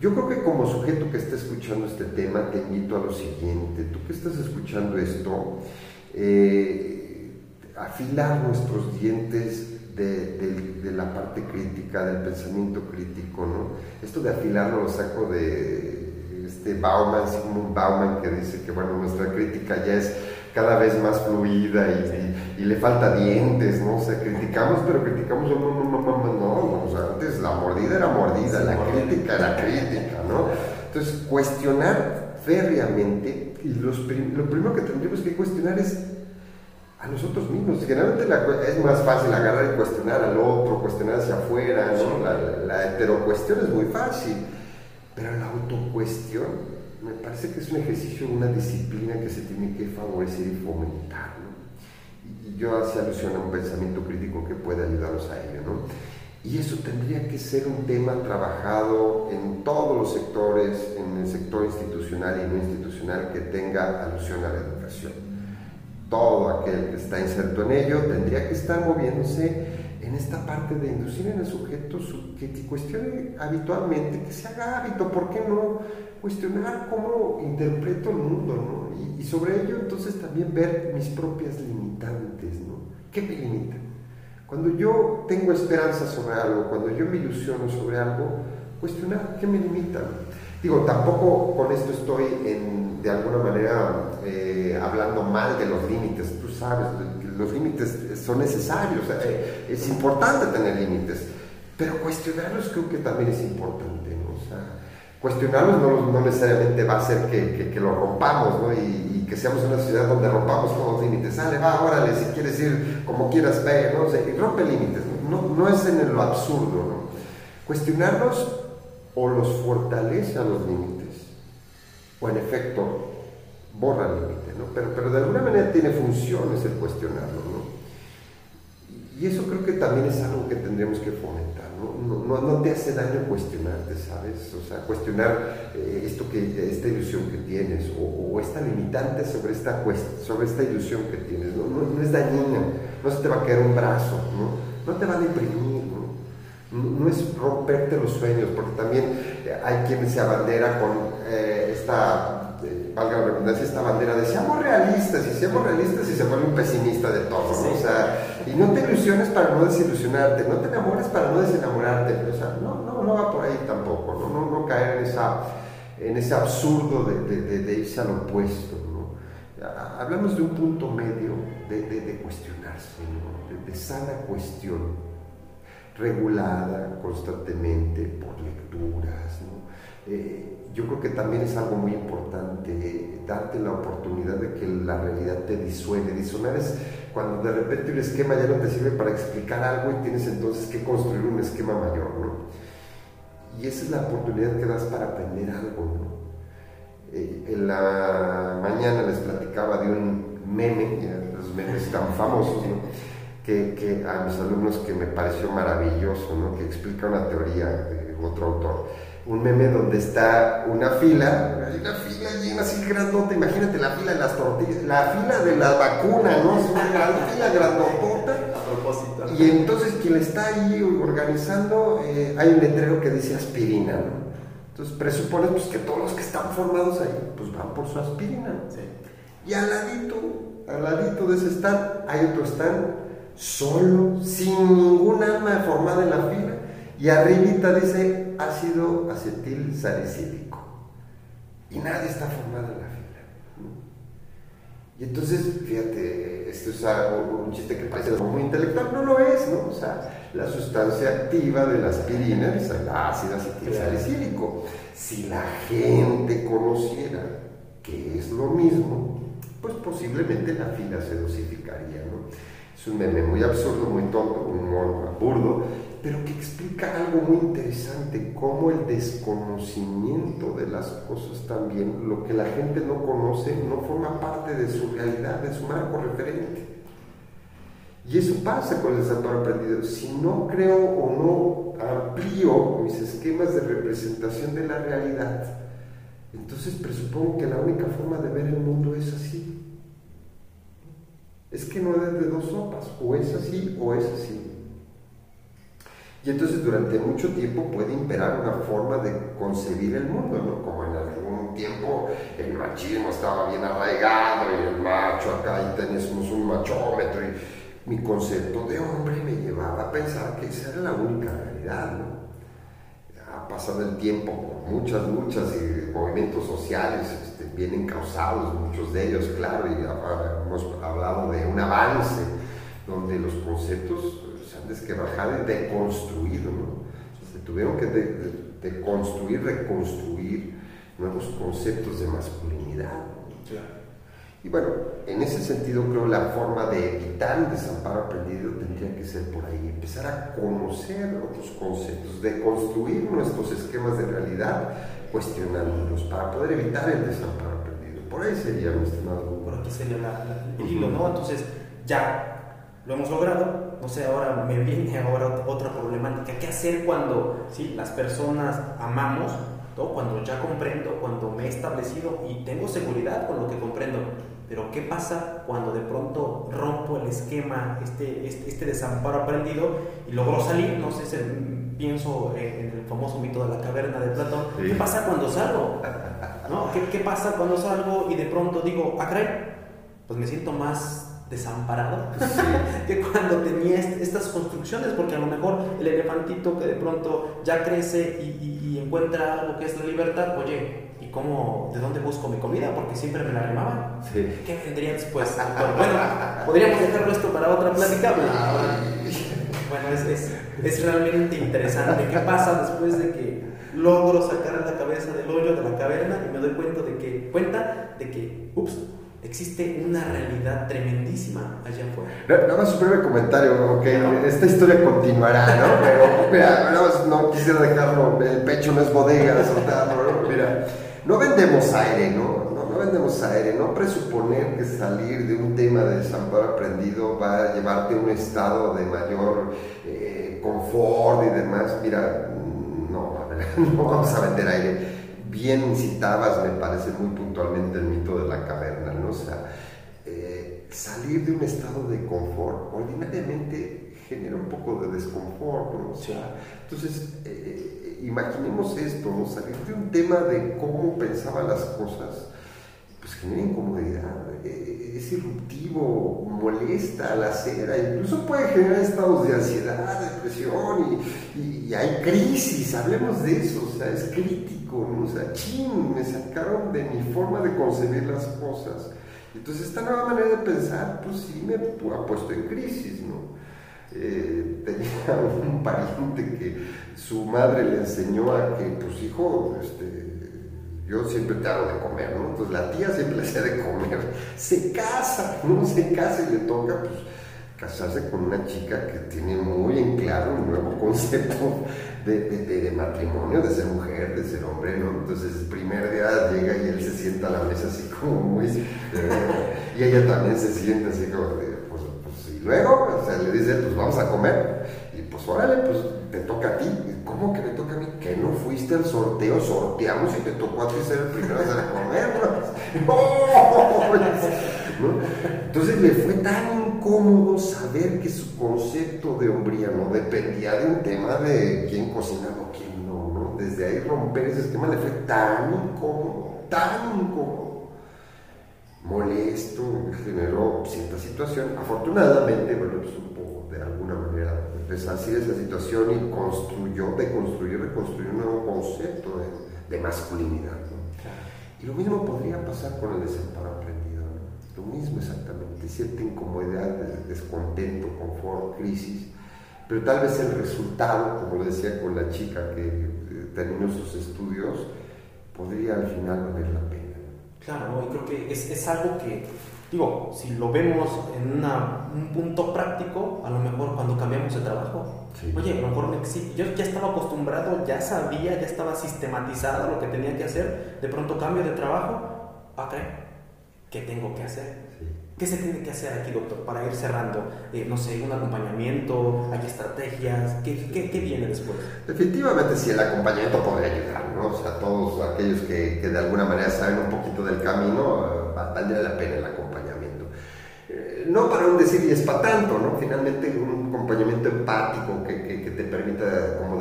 yo creo que como sujeto que está escuchando este tema, te invito a lo siguiente. Tú que estás escuchando esto, eh, afilar nuestros dientes de, la parte crítica, del pensamiento crítico, ¿no? Esto de afilarlo lo saco de este Bauman, Sigmund Bauman, que dice que, bueno, nuestra crítica ya es cada vez más fluida y, le falta dientes, ¿no? O sea, criticamos, pero criticamos, no, no, no, no, no, o sea, antes la mordida era mordida, la crítica era crítica, ¿no? Entonces, cuestionar férreamente y los lo primero que tendríamos que cuestionar es a nosotros mismos. Generalmente es más fácil agarrar y cuestionar al otro, cuestionar hacia afuera, ¿no? la, la heterocuestión es muy fácil, pero la autocuestión me parece que es un ejercicio, una disciplina que se tiene que favorecer y fomentar. Y yo hacía alusión a un pensamiento crítico que puede ayudarnos a ello. ¿no? Y eso tendría que ser un tema trabajado en todos los sectores, en el sector institucional y no institucional que tenga alusión a la educación. Todo aquel que está inserto en ello tendría que estar moviéndose en esta parte de inducir en el sujeto que, que, cuestione habitualmente, que se haga hábito, ¿por qué no? Cuestionar cómo interpreto el mundo, ¿no? Y, sobre ello entonces también ver mis propias limitantes, ¿no? ¿Qué me limita? Cuando yo tengo esperanza sobre algo, cuando yo me ilusiono sobre algo, cuestionar qué me limita. Digo, tampoco con esto estoy en, de alguna manera eh, hablando mal de los límites, tú sabes, los límites son necesarios, eh, es importante tener límites, pero cuestionarlos creo que también es importante, cuestionarlos no, necesariamente va a hacer que, que, lo rompamos, ¿no? Y, que seamos una ciudad donde rompamos todos los límites. Sale, va, órale, si quieres ir como quieras, ve, ¿no? Y rompe límites, ¿no? No, es en lo absurdo, ¿no? Cuestionarlos o los fortalece a los límites, o en efecto borra límites, ¿no? Pero, pero de alguna manera tiene funciones el cuestionarlo, ¿no? Y eso creo que también es algo que tendríamos que fomentar, ¿no? No, te hace daño cuestionarte, ¿sabes? O sea, cuestionar eh, esto que, esta ilusión que tienes o, esta limitante sobre esta, sobre esta ilusión que tienes, ¿no? No, es dañina, no se te va a caer un brazo, ¿no? No te va a deprimir, ¿no? Es romperte los sueños, porque también hay quienes se abandera con eh, esta valga la redundancia, esta bandera de seamos realistas, y seamos realistas y se vuelve un pesimista de todo, ¿no? O sea, y no te ilusiones para no desilusionarte, no te enamores para no desenamorarte, o sea, no, no, no va por ahí tampoco, no, no, no caer en, esa, en ese absurdo de, de, de, irse al opuesto, ¿no? Hablamos de un punto medio de, cuestionarse, ¿no? de sana cuestión, regulada constantemente por lecturas, ¿no? Eh, yo creo que también es algo muy importante darte la oportunidad de que la realidad te disuene. Disonar es cuando de repente un esquema ya no te sirve para explicar algo y tienes entonces que construir un esquema mayor, ¿no? Y esa es la oportunidad que das para aprender algo, ¿no? Eh, en la mañana les platicaba de un meme, los memes tan famosos, ¿no? que, que, a mis alumnos que me pareció maravilloso, ¿no? que explica una teoría de otro autor un meme donde está una fila, hay una fila llena así grandota, imagínate la fila de las tortillas, la fila de la vacuna, ¿no? Es una fila grandota. A propósito. Y entonces quien está ahí organizando, eh, hay un letrero que dice aspirina, ¿no? Entonces presupones pues, que todos los que están formados ahí, pues van por su aspirina. Sí. Y al ladito, al ladito de ese stand, hay otro stand solo, sin ningún alma formada en la fila y arribita dice ácido acetil salicílico. Y nadie está formado en la fila. Y entonces, fíjate, esto es un chiste que parece muy intelectual, no lo es, ¿no? O sea, la sustancia activa de la aspirina es el ácido acetil salicílico. Si la gente conociera que es lo mismo, pues posiblemente la fila se dosificaría, ¿no? Es un meme muy absurdo, muy tonto, humor burdo, pero que explica algo muy interesante, cómo el desconocimiento de las cosas también, lo que la gente no conoce, no forma parte de su realidad, de su marco referente. Y eso pasa con el santuario aprendido. Si no creo o no amplío mis esquemas de representación de la realidad, entonces presupongo que la única forma de ver el mundo es así. Es que no es de dos sopas, o es así o es así. Y entonces durante mucho tiempo puede imperar una forma de concebir el mundo, ¿no? Como en algún tiempo el machismo estaba bien arraigado y el macho acá y teníamos un machómetro y mi concepto de hombre me llevaba a pensar que esa era la única realidad, ¿no? Ha pasado el tiempo por muchas luchas y movimientos sociales este, bien encausados, muchos de ellos, claro, y hemos hablado de un avance donde los conceptos que bajar y deconstruir, ¿no? Se tuvieron que deconstruir, reconstruir, nuevos conceptos de masculinidad. Y bueno, en ese sentido creo la forma de evitar el desamparo aprendido tendría que ser por ahí, empezar a conocer otros conceptos, de construir nuestros esquemas de realidad cuestionándolos para poder evitar el desamparo aprendido. Por ahí sería mi estimado. Por aquí sería el hilo, ¿no? Entonces, ya lo hemos logrado, no sé, ahora me viene ahora otra problemática. ¿Qué hacer cuando ¿sí? las personas amamos? cuando ya comprendo, cuando me he establecido y tengo seguridad con lo que comprendo. Pero ¿qué pasa cuando de pronto rompo el esquema, este, este, este desamparo aprendido y logro salir? No sé, pienso en el famoso mito de la caverna de Platón. ¿Qué pasa cuando salgo? ¿No? ¿Qué, ¿Qué, pasa cuando salgo y de pronto digo, ah, Pues me siento más desamparado que cuando tenía estas construcciones, porque a lo mejor el elefantito que de pronto ya crece y, encuentra lo que es la libertad, oye, ¿y cómo, de dónde busco mi comida? Porque siempre me la remaban. ¿Qué vendría después? bueno, podríamos dejarlo esto para otra plática, bueno, es, es, es realmente interesante. ¿Qué pasa después de que logro sacar la cabeza del hoyo de la caverna y me doy cuenta de que, cuenta de que, ups, existe una realidad tremendísima allá afuera. Nada más un breve comentario, ok, esta historia continuará, ¿no? Pero, mira, más no quisiera dejarlo, el pecho no es bodega, soltarlo, ¿no? Mira, no vendemos aire, ¿no? ¿no? vendemos aire, no presuponer que salir de un tema de desamparo aprendido va a llevarte a un estado de mayor eh, confort y demás, mira, no, no vamos a vender aire bien citabas, me parece muy puntualmente el mito de la caverna, ¿no? O sea, eh, salir de un estado de confort ordinariamente genera un poco de desconfort. O sea, entonces, eh, eh, imaginemos esto. Salir de un tema de cómo pensaba las cosas, pues genera incomodidad, es irruptivo, molesta a la cera, incluso puede generar estados de ansiedad, depresión y, y hay crisis, hablemos de eso, o sea, es crítico o sea, ching, me sacaron de mi forma de concebir las cosas. Entonces esta nueva manera de pensar, pues sí me ha puesto en crisis, ¿no? Eh, tenía un pariente que su madre le enseñó a que, pues hijo, este, yo siempre te hago de comer, ¿no? Entonces la tía siempre le hacía de comer, se casa, ¿no? Se casa y le toca, pues, casarse con una chica que tiene muy en claro un nuevo concepto de, matrimonio, de ser mujer, de ser hombre, ¿no? Entonces el primer día llega y él se sienta a la mesa así como muy... y ella también se siente así como de, pues, pues, y luego, o sea, le dice, pues vamos a comer, y pues órale, pues te toca a ti, ¿cómo que me toca a mí? Que no fuiste al sorteo, sorteamos y te tocó a ti ser el primero a comer, ¿no? Entonces le fue tan incómodo saber que su concepto de hombría no dependía de un tema de quién cocinaba o quién no, ¿no? Desde ahí romper ese esquema le fue tan incómodo, tan incómodo, molesto, generó cierta situación. Afortunadamente, bueno, supo de alguna manera deshacer esa situación y construyó, deconstruyó, reconstruyó un nuevo concepto de, de masculinidad. ¿no? Y lo mismo podría pasar con el desamparo aprendido. Lo mismo exactamente cierta incomodidad, descontento, confort, crisis, pero tal vez el resultado, como decía con la chica que terminó sus estudios, podría al final valer la pena. Claro, y creo que es, es algo que, digo, si lo vemos en una, un punto práctico, a lo mejor cuando cambiamos de trabajo, oye, a lo mejor me, yo ya estaba acostumbrado, ya sabía, ya estaba sistematizado lo que tenía que hacer, de pronto cambio de trabajo, ok, ¿qué tengo que hacer? ¿Qué se tiene que hacer aquí, doctor, para ir cerrando? Eh, no sé, un acompañamiento, hay estrategias, ¿qué, qué, qué viene después? Definitivamente sí, el acompañamiento podría ayudar, ¿no? O sea, todos aquellos que, que de alguna manera saben un poquito del camino, eh, valdría la pena el acompañamiento. Eh, no para un decir y es para tanto, ¿no? Finalmente un acompañamiento empático que, que, que, te permita como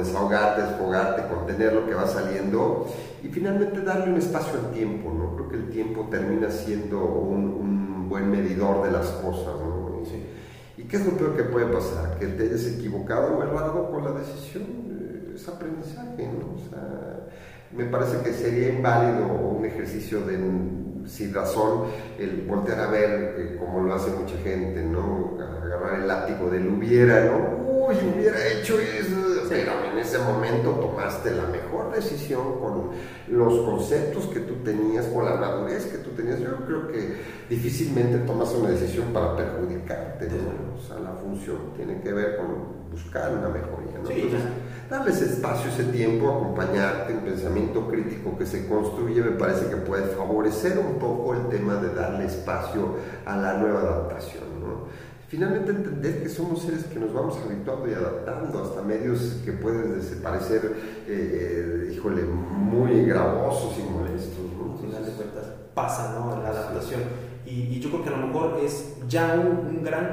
desahogarte, desfogarte, contener lo que va saliendo y finalmente darle un espacio al tiempo, ¿no? Creo que el tiempo termina siendo un buen medidor de las cosas, ¿no? ¿Y qué es lo peor que puede pasar? Que te hayas equivocado o errado con la decisión. Es aprendizaje, ¿no? O sea, me parece que sería inválido un ejercicio de sin razón el voltear a ver eh, como lo hace mucha gente, ¿no? Agarrar el látigo del hubiera, ¿no? Uy, hubiera hecho eso. Pero en ese momento tomaste la mejor decisión con los conceptos que tú tenías, con la madurez que tú tenías. Yo creo que difícilmente tomas una decisión para perjudicarte, O sea, la función tiene que ver con buscar una mejoría, ¿no? darle ese espacio, ese tiempo, acompañarte en pensamiento crítico que se construye, me parece que puede favorecer un poco el tema de darle espacio a la nueva adaptación. Finalmente entender que somos seres que nos vamos habituando y adaptando hasta medios que pueden parecer, eh, eh, híjole, muy gravosos y molestos. ¿no? final de cuentas pasa ¿no? la adaptación. Y, yo creo que a lo mejor es ya un, un gran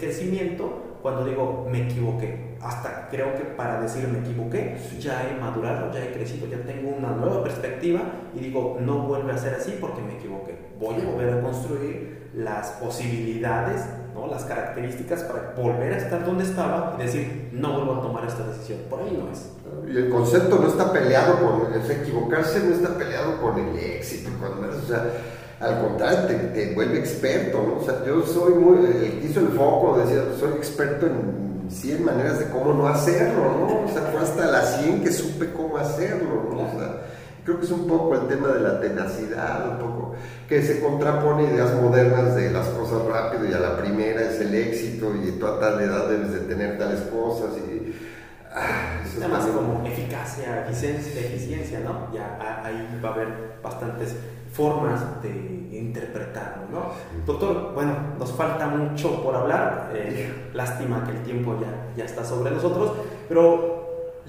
crecimiento cuando digo me equivoqué. Hasta creo que para decir me equivoqué, ya he madurado, ya he crecido, ya tengo una nueva perspectiva y digo no vuelve a ser así porque me equivoqué. Voy a volver a construir las posibilidades, ¿no? las características para volver a estar donde estaba y decir no vuelvo a tomar esta decisión. Por ahí no es. Y el concepto no está peleado con, el equivocarse no está peleado con el éxito, con, o sea, al contrario, te, vuelve experto, ¿no? O sea, yo soy muy, el que hizo el foco decía, soy experto en 100 maneras de cómo no hacerlo, ¿no? O sea, fue hasta las 100 que supe cómo hacerlo, ¿no? O sea, creo que es un poco el tema de la tenacidad, un poco, que se contrapone ideas modernas de las cosas rápido y a la primera es el éxito y toda tal edad debes de tener tales cosas y... Ah, eso Además, como eficacia, eficiencia, eficiencia, ¿no? Ya ahí va a haber bastantes formas de interpretarlo, ¿no? Doctor, bueno, nos falta mucho por hablar, eh, lástima que el tiempo ya, ya está sobre nosotros, pero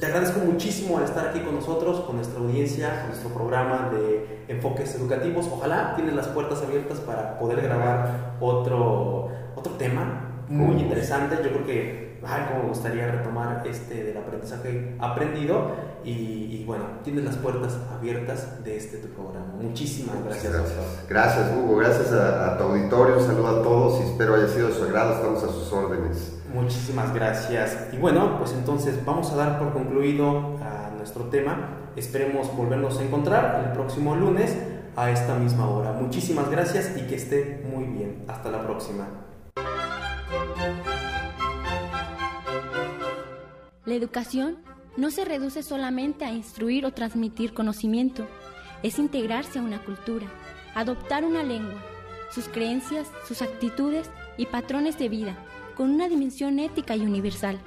le agradezco muchísimo al estar aquí con nosotros, con nuestra audiencia, con nuestro programa de enfoques educativos. Ojalá tienen las puertas abiertas para poder grabar otro, otro tema muy interesante. Yo creo que ay, como me gustaría retomar este del aprendizaje aprendido y, bueno, tienes las puertas abiertas de este tu programa. Muchísimas gracias. Gracias, gracias Hugo, gracias a, tu auditorio, un saludo a todos y espero haya sido de su agrado, estamos a sus órdenes. Muchísimas gracias. Y bueno, pues entonces vamos a dar por concluido a nuestro tema. Esperemos volvernos a encontrar el próximo lunes a esta misma hora. Muchísimas gracias y que esté muy bien. Hasta la próxima. La educación no se reduce solamente a instruir o transmitir conocimiento, es integrarse a una cultura, adoptar una lengua, sus creencias, sus actitudes y patrones de vida, con una dimensión ética y universal.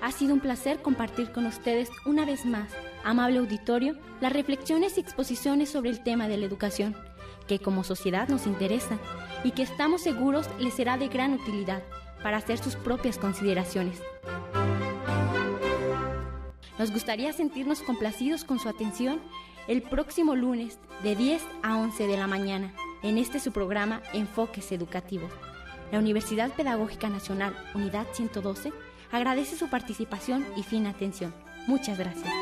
Ha sido un placer compartir con ustedes una vez más, amable auditorio, las reflexiones y exposiciones sobre el tema de la educación, que como sociedad nos interesa y que estamos seguros les será de gran utilidad para hacer sus propias consideraciones. Nos gustaría sentirnos complacidos con su atención el próximo lunes de 10 a 11 de la mañana en este su programa Enfoques Educativos. La Universidad Pedagógica Nacional, Unidad 112, agradece su participación y fina atención. Muchas gracias.